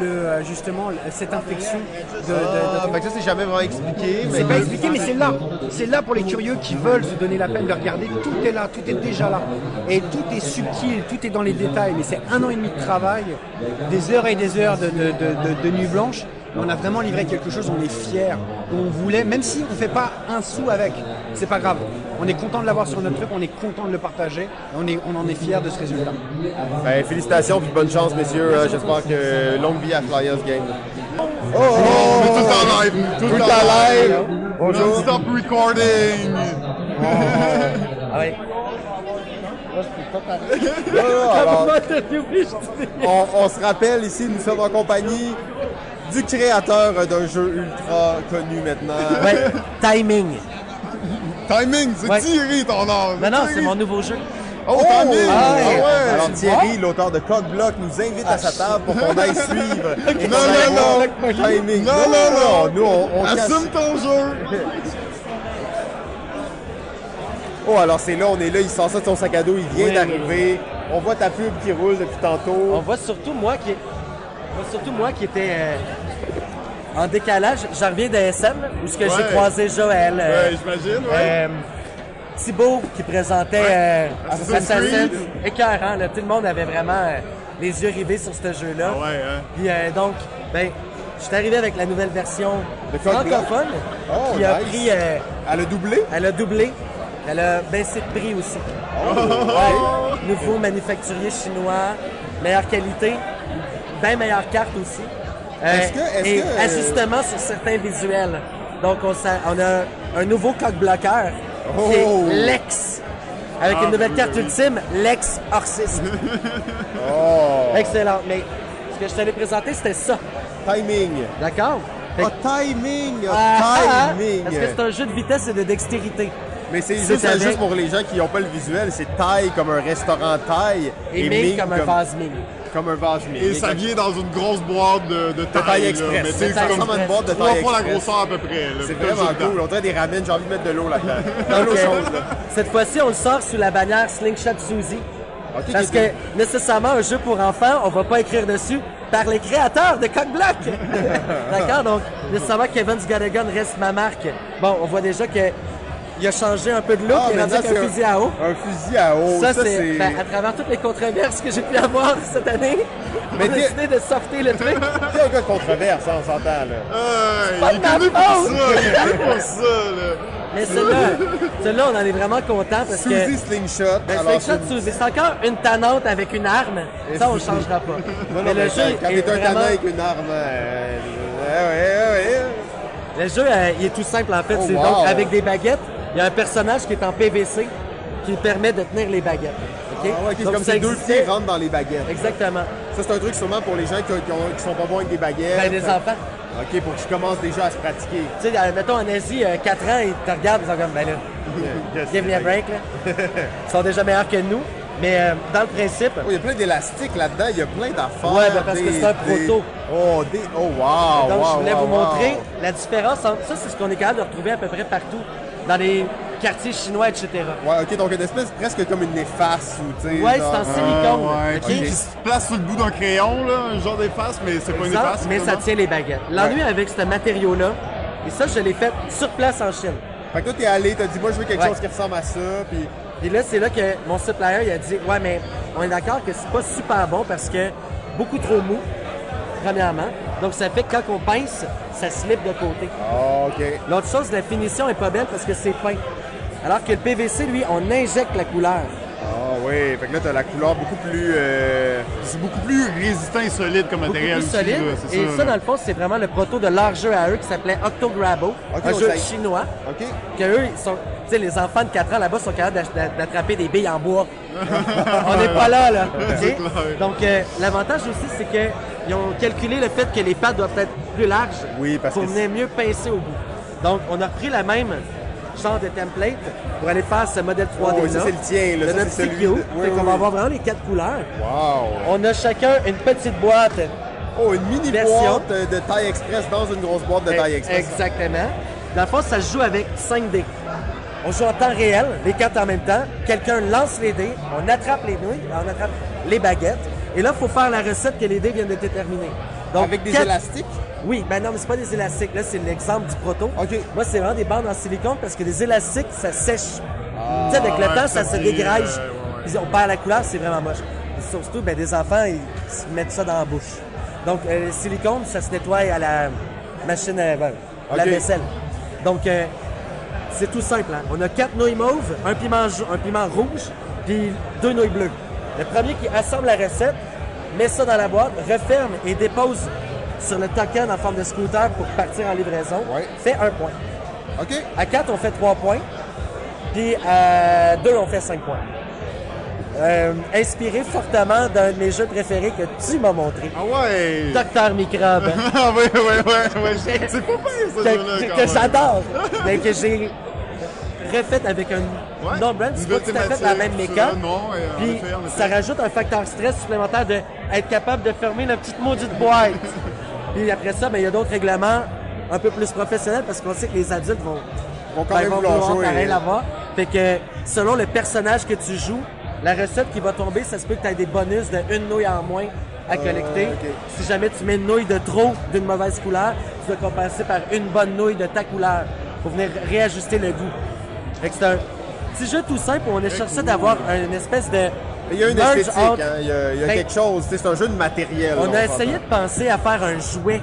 le, euh, justement cette infection de, de- de- Ah, que ça, c'est jamais vraiment expliqué. c'est pas expliqué, mais c'est là. C'est là pour les curieux qui veulent se donner la peine de regarder. Tout est là, tout est déjà là. Et tout est subtil, tout est dans les détails. Mais c'est un an et demi de travail, des heures et des heures de, de, de- de- de nuit blanche. On a vraiment livré quelque chose, on est fiers. On voulait, même si on ne fait pas un sou avec, c'est pas grave. On est content de l'avoir sur notre truc, on est content de le partager. et On, est, on en est fiers de ce résultat. Ben, félicitations puis bonne chance, messieurs. Euh, J'espère que longue vie à Flyers Game. Oh, oh, Mais tout en live. Tout, Tout en live. Bonjour. Non-stop recording. Non, non, alors, on, on se rappelle ici, nous sommes en compagnie du créateur d'un jeu ultra connu maintenant. Ouais, timing. Timing, c'est Ouais. Thierry ton nom. Non, non, c'est mon nouveau jeu. Oh, timing. Ah Ah ouais. ouais. Alors Thierry, l'auteur de Cockblock, nous invite à sa table pour qu'on aille suivre. Non, non, non. Timing. Non, non, non. Nous, on, Assume ton jeu. Oh, alors c'est là, on est là, il sort ça de son sac à dos, il vient Oui, d'arriver. On voit ta pub qui roule depuis tantôt. On voit surtout moi qui, on voit surtout moi qui était euh, en décalage. J'en reviens de SM où ce que Ouais. j'ai croisé Joël. euh, Ouais, j'imagine, ouais. euh, Thibaut qui présentait euh, Assassin's Assassin's Creed? écœurant. là. Tout le monde avait vraiment euh, les yeux rivés sur ce jeu-là. Ah ouais, hein. Puis euh, donc, ben, je suis arrivé avec la nouvelle version francophone Oh, qui a pris, euh, Elle a doublé? elle a doublé, elle a baissé de prix aussi. Oh. Ouais. Nouveau manufacturier chinois, meilleure qualité, bien meilleure carte aussi. Euh, Est-ce que- est-ce et que, euh, ajustement sur certains visuels. Donc on, a un nouveau coq bloqueur qui Oh. est Lex. Avec Ah, une nouvelle carte oui. ultime, Lex Orsis. Oh. Excellent. Mais ce que je t'allais présenter, c'était ça. Timing. D'accord? Fait Oh, que- timing. oh, Ah, ah, timing. Parce que c'est un jeu de vitesse et de dextérité. Mais c'est juste, avec- juste pour les gens qui n'ont pas le visuel, c'est taille comme un restaurant taille Et, Ming comme un vase Ming. comme un vase Ming. Et ça vient dans une grosse boîte de, de taille. taille là. express. Mais C'est comme une boîte de trois taille fois la express. grosseur à peu près. C'est vraiment cool. On dirait des ramen, j'ai envie de mettre de l'eau là-dedans. Dans Donc, l'eau chaude. là. Cette fois-ci, on le sort sous la bannière Slingshot Suzy. Parce que nécessairement, un jeu pour enfants, on va pas écrire dessus par les créateurs de Coq Block. D'accord? Donc, nécessairement, Kevin's Got a Gun reste ma marque. Bon, on voit déjà que il a changé un peu de look, Ah, il est rendu un c'est fusil à eau. Un fusil à eau. ça, Ça, c'est ben, à travers toutes les controverses que j'ai pu avoir cette année, Mais on a t'es- décidé de softer le truc. C'est un gars de controverse, on s'entend là. Euh, pas il de est connu pour ça. Il est connu pour ça, là. Mais celui-là, celui-là, on en est vraiment content parce que Suzy Slingshot. Ben, Slingshot Suzy, c'est encore une tanante avec une arme. Ça, on changera pas. Non, non, mais le jeu quand est t'es un vraiment... avec une arme. euh, Ouais, ouais, ouais. Le jeu, euh, il est tout simple en fait. Oh, c'est wow. donc avec des baguettes. Il y a un personnage qui est en PVC qui permet de tenir les baguettes. Ah c'est Donc, comme si deux pieds rentrent dans les baguettes. Exactement. Ça, c'est un truc sûrement pour les gens qui, qui, ont- qui sont pas bons avec des baguettes. Ben, des enfants. Ok, pour qu'ils commencent déjà à se pratiquer. Tu sais, euh, mettons en Asie, euh, 4 ans, ils te regardent, ils sont comme, ben là, give me a break, là. Ils sont déjà meilleurs que nous. Mais euh, dans le principe, Oh, il y a plein d'élastiques là-dedans, il y a plein d'affaires. Ouais, ben, parce que c'est un des- proto. Oh, des... oh wow! Donc, wow, je voulais wow, vous wow. montrer la différence entre ça, c'est ce qu'on est capable de retrouver à peu près partout dans les quartiers chinois, etc. Ouais, ok, donc une espèce presque comme une efface ou tu sais. Ouais, genre- c'est en Ah, silicone. ouais, ok? qui, se place sur le bout d'un crayon, là, un genre d'efface, mais c'est pas une efface. mais ça tient les baguettes. L'ennui avec ce matériau-là, et ça, je l'ai fait sur place en Chine. Fait que toi, t'es allé, t'as dit, moi, je veux quelque Ouais. chose qui ressemble à ça, puis. Puis là, c'est là que mon supplier il a dit Ouais, mais on est d'accord que c'est pas super bon parce que beaucoup trop mou, premièrement. Donc, ça fait que quand on pince, ça slip de côté. Oh, ok. L'autre chose, la finition est pas belle parce que c'est peint. Alors que le PVC, lui, on injecte la couleur. Ah oui, fait que là, t'as la couleur beaucoup plus. euh, C'est beaucoup plus résistant et solide comme beaucoup matériel plus aussi, solide. là, Et ça, dans le fond, c'est vraiment le proto de leur jeu à eux qui s'appelait Octograbo, un jeu chinois. Ok. Que eux, ils sont, tu sais, les enfants de 4 ans là-bas sont capables d'attraper des billes en bois. On n'est pas là, là. Donc, euh, l'avantage aussi, c'est qu'ils ont calculé le fait que les pattes doivent être plus larges Oui, parce pour que venir mieux pincer au bout. Donc, on a repris la même genre de template pour aller faire ce modèle 3D Oh, là. ça, c'est le tien, là. de Ça, notre c'est celui. De- Oui, oui, va avoir vraiment les quatre couleurs. Wow! On a chacun une petite boîte Oh, une mini Version. boîte euh, de taille express dans une grosse boîte de taille express. Exactement. Dans le fond, ça se joue avec 5 dés. On joue en temps réel, les cartes en même temps. Quelqu'un lance les dés, on attrape les nouilles, on attrape les baguettes. Et là, il faut faire la recette que les dés viennent de déterminer. Donc, Avec des quatre- élastiques? Oui, ben non, mais c'est pas des élastiques. Là, c'est l'exemple du proto. OK. Moi, c'est vraiment des bandes en silicone parce que les élastiques, ça sèche. tu sais, avec le ouais, temps, ça ça se dégrège. ouais, ouais, On perd la couleur, c'est vraiment moche. Et surtout, ben, des enfants, ils se mettent ça dans la bouche. Donc, euh, le silicone, ça se nettoie à la machine à ben, à la OK. vaisselle. Donc, euh, c'est tout simple. hein. On a quatre nouilles mauves, un piment, un piment rouge, puis deux nouilles bleues. Le premier qui assemble la recette, met ça dans la boîte, referme et dépose sur le token en forme de scooter pour partir en livraison, Ouais. fait un point. OK. À 4, on fait 3 points. Puis à 2, on fait 5 points. Euh, inspiré fortement d'un de mes jeux préférés que tu m'as montré. Ah ouais! Docteur Microbe. Ah ouais, ouais, ouais, ouais. C'est pas pire, ce que, jeu-là, que- que j'adore. mais que j'ai refait avec un Ouais. non-brand. C'est pas tout à fait la même thématique, méca. ça, non, et en Puis ça rajoute un facteur stress supplémentaire de être capable de fermer la petite maudite boîte. Puis après ça, ben, il y a d'autres règlements un peu plus professionnels parce qu'on sait que les adultes vont, Vont quand ben, même vont vouloir jouer. pareil l'avoir. Fait que selon le personnage que tu joues, la recette qui va tomber, ça se peut que tu aies des bonus de une nouille en moins à collecter. ok. Si jamais tu mets une nouille de trop d'une mauvaise couleur, tu dois compenser par une bonne nouille de ta couleur pour venir réajuster le goût. Fait que c'est un petit jeu tout simple où on est cherché d'avoir une espèce de. Il y a une merge esthétique, entre- hein. Il y a, il y a Ben, quelque chose. C'est un jeu de matériel. On a essayé de penser à faire un jouet.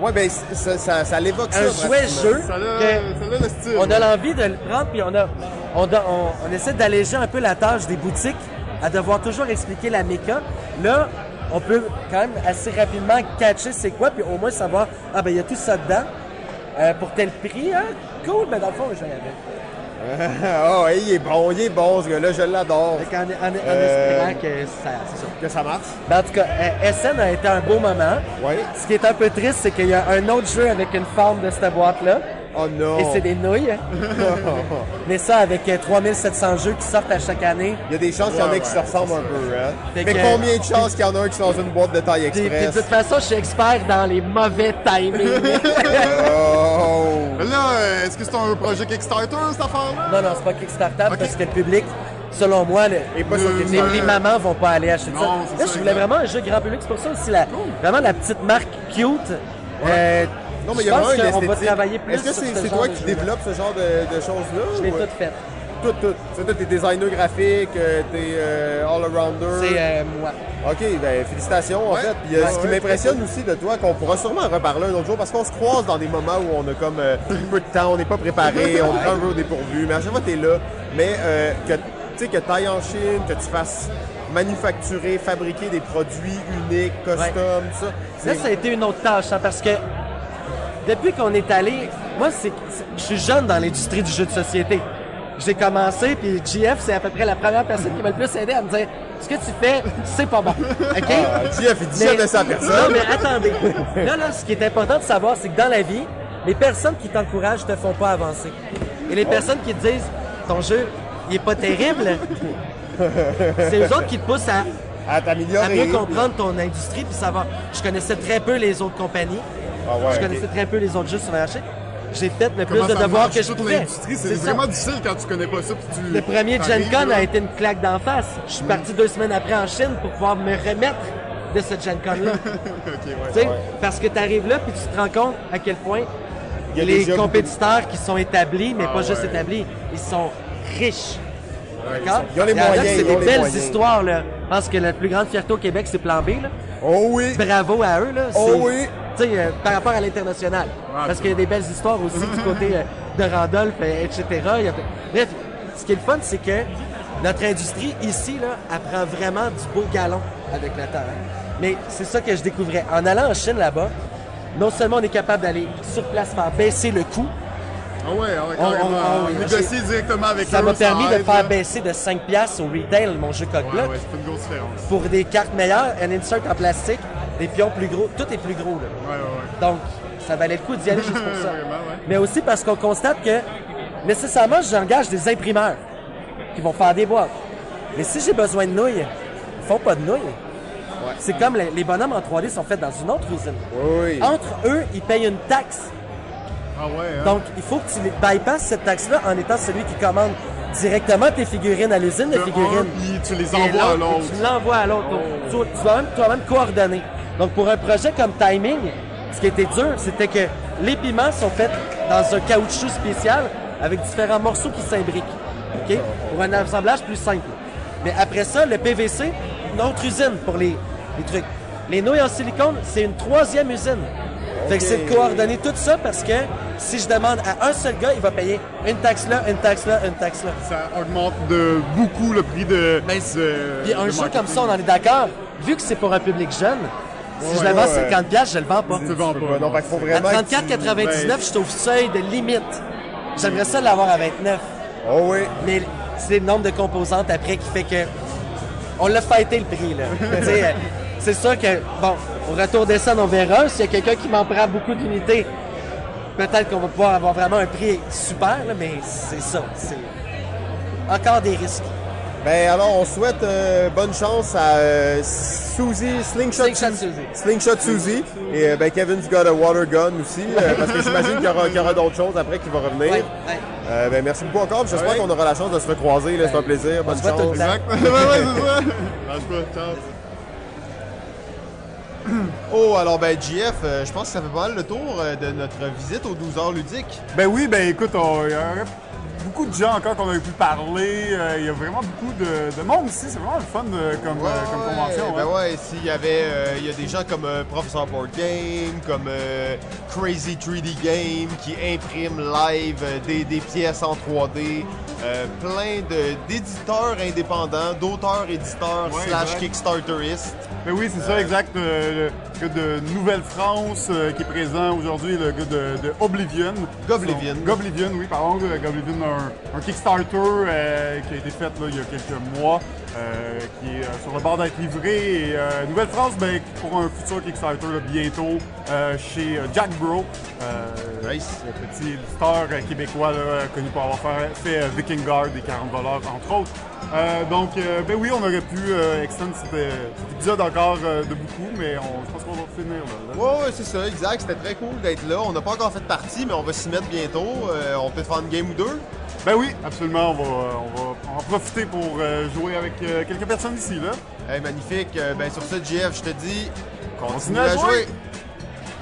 Ouais, ben, ça, ça, ça l'évoque ça. Un jouet jeu. Ça a, que- ça a le style. On a l'envie de le prendre, puis on, a, on, a- on- on essaie d'alléger un peu la tâche des boutiques à devoir toujours expliquer la méca. Là, on peut quand même assez rapidement catcher c'est quoi, puis au moins savoir, ah ben il y a tout ça dedans. Euh, pour tel prix, hein? Cool, mais dans le fond, j'en avais. Ah, ouais, il est bon, il est bon, ce gars-là, je l'adore. Fait qu'en- en, en Euh, espérant que ça. Que ça marche. Ben, en tout cas, euh, SN a été un beau moment. Ouais. Ce qui est un peu triste, c'est qu'il y a un autre jeu avec une forme de cette boîte-là. Oh non. Et c'est des nouilles. Mais ça, avec euh, 3700 jeux qui sortent à chaque année. Il y a des chances qu'il y en ait qui se ressemblent un peu, hein. Mais que- combien de chances qu'il y en a un qui sont dans une boîte de taille Puis, puis de express? toute façon, je suis expert dans les mauvais timings. Oh! Là, euh, est-ce que c'est un projet Kickstarter, cette affaire-là? non, non, c'est pas Kickstarter parce que le public, selon moi, le- Et pas sur Le- les, les mamans vont pas aller acheter Non, ça. Là, ça, je voulais vraiment un jeu grand public. C'est pour ça aussi la, vraiment la petite marque cute. Euh, Non, mais il y a une qu'on va travailler plus Est-ce que c'est ce toi qui jeu-là. développes ce genre de, de choses-là? Je l'ai ou- tout fait. Tout, tout. C'est toi, t'es designer graphique, euh, t'es euh, all-arounder. C'est euh, moi. OK, ben félicitations en fait. Puis Ouais, ce qui m'impressionne aussi de toi, qu'on pourra sûrement reparler un autre jour, parce qu'on se croise dans des moments où on a comme euh, peu de temps, on n'est pas préparé, on prend un peu au dépourvu, mais à chaque fois t'es là. Mais euh, que tu sais que t'ailles en Chine, que tu fasses manufacturer, fabriquer des produits uniques, custom, tout ça. Là, ça a été une autre tâche, hein, parce que depuis qu'on est allé, moi, c'est, c'est- je suis jeune dans l'industrie du jeu de société. J'ai commencé, puis GF, c'est à peu près la première personne qui m'a le plus aidé à me dire ce que tu fais, c'est pas bon. OK? Ah, Jeff, il dit ça de sa personne. Non, mais attendez. Là, là, ce qui est important de savoir, c'est que dans la vie, les personnes qui t'encouragent te font pas avancer. Et les personnes qui te disent ton jeu, il est pas terrible, c'est eux autres qui te poussent à À mieux comprendre ton industrie puis savoir. Je connaissais très peu les autres compagnies. Ah ouais, je connaissais très peu les autres jeux sur le marché. J'ai fait le plus de devoirs que je pouvais. l'industrie? C'est vraiment difficile quand tu connais pas ça. puis tu Le premier Gen Con là. a été une claque d'en face. Je suis parti deux semaines après en Chine pour pouvoir me remettre de ce Gen Con-là. Ouais. Parce que tu arrives là puis tu te rends compte à quel point Il y a les compétiteurs qui sont établis, mais Ah pas juste établis, ils sont riches. D'accord? Ils ont les Il y en a moyens, C'est des les belles moyens. histoires. Là. Je pense que la plus grande fierté au Québec, c'est Plan B. Là. Oh oui! bravo à eux. Là. Oh oui. Tu sais, euh, par rapport à l'international. Parce qu'il y a des belles histoires aussi du côté euh, de Randolph, euh, etc. Il y a- Bref, ce qui est le fun, c'est que notre industrie ici, là, elle prend vraiment du beau galon avec le temps. hein. Mais c'est ça que je découvrais. En allant en Chine là-bas, non seulement on est capable d'aller sur place faire baisser le coût, Ah ouais, ah ouais, On- carrément. on- on- Négocier directement avec ça m'a permis de faire là. baisser de 5$ piastres au retail mon jeu Ouais, Cockblock ouais, c'est une grosse différence. pour des cartes meilleures, un insert en plastique, des pions plus gros, tout est plus gros. Là. Ouais, ouais, ouais. Donc, ça valait le coup d'y aller juste pour ça. Vraiment, ouais. Mais aussi parce qu'on constate que nécessairement, j'engage des imprimeurs qui vont faire des boîtes. Mais si j'ai besoin de nouilles, ils font pas de nouilles. C'est comme les, les bonhommes en 3D sont faits dans une autre usine. Oui. Entre eux, ils payent une taxe. Ah ouais, hein? Donc, il faut que tu bypasses cette taxe-là en étant celui qui commande directement tes figurines à l'usine de figurines. puis tu les envoies à l'autre. Tu l'envoies à l'autre. Donc, Tu, tu vas même, tu vas même coordonner. Donc, pour un projet comme Timing, ce qui était dur, c'était que les piments sont faits dans un caoutchouc spécial avec différents morceaux qui s'imbriquent. OK? Pour un assemblage plus simple. Mais après ça, le PVC, une autre usine pour les, les trucs. Les nouilles en silicone, c'est une troisième usine. Fait que c'est de coordonner tout ça parce que si je demande à un seul gars, il va payer une taxe là, une taxe là, une taxe là. Ça augmente de beaucoup le prix de. Ben, de- Puis un de jeu marketing. comme ça, on en est d'accord. Vu que c'est pour un public jeune, si je le vends ouais, 50 pièces, je le vends pas. Tu le vends pas. Non, faut À vraiment. tu- 34,99, je suis au seuil de limite. J'aimerais ça l'avoir à 29. Oh oui. Mais c'est le nombre de composantes après qui fait que on l'a fighté le prix là. C'est sûr que bon, au retour des scènes, on verra. S'il y a quelqu'un qui m'en prend beaucoup d'unités, peut-être qu'on va pouvoir avoir vraiment un prix super, là, mais c'est ça. C'est encore des risques. Ben alors, on souhaite euh, bonne chance à euh, Suzy, Slingshot, Slingshot Suzy. Slingshot Suzy. Et euh, ben, Kevin's got a water gun aussi, euh, parce que j'imagine qu'il y aura, d'autres choses après qui vont revenir. Ouais, ouais. Euh, ben, merci beaucoup encore. J'espère Ouais. qu'on aura la chance de se recroiser. C'est un plaisir. Bonne tout le chance. temps. Exact. ouais, ouais, c'est ça. Lâche pas, ciao. Oh, alors ben, JF, euh, je pense que ça fait pas mal le tour euh, de notre visite aux 12 heures ludiques. Ben oui, ben écoute, on- il y a beaucoup de gens encore qu'on a pu parler. euh, Il y a vraiment beaucoup de, de monde ici. C'est vraiment le fun de- comme, euh, comme Ouais, convention. Ben hein. ouais, s'il y avait, euh, il y a des gens comme euh, Professor Board Game, comme euh, Crazy 3D Game qui impriment live euh, des, des pièces en 3D, euh, plein d'éditeurs indépendants, d'auteurs éditeurs Ouais, slash. Kickstarteristes. Ben oui, c'est ça, exact. euh, le gars de Nouvelle-France euh, qui est présent aujourd'hui, le gars de, de Oblivion. Goblivion. Son- Goblivion, oui, pardon. euh, Goblivion, un, un Kickstarter euh, qui a été fait là, il y a quelques mois, euh, qui est euh, sur le bord d'être livré. Et euh, Nouvelle-France, ben, pour un futur Kickstarter là, bientôt euh, chez Jack Bro. Nice. Le petit éditeur euh, québécois là, connu pour avoir fait, fait Viking Guard et 40 entre autres. Donc, ben oui, on aurait pu extendre cet, cet épisode encore de beaucoup, mais on, je pense qu'on va finir là. là. Ouais, ouais, c'est ça, exact. C'était très cool d'être là. On n'a pas encore fait de partie, mais on va s'y mettre bientôt. On peut faire une game ou deux. Ben oui, absolument, on va, on va en profiter pour euh, jouer avec euh, quelques personnes ici. Là. Hey, magnifique. Euh, ben sur ce, JF, je te dis, continue Continue à à jouer. jouer.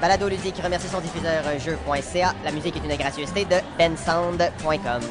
Balado Ludique remercie son diffuseur jeu.ca. La musique est une gracieuseté de bensound.com.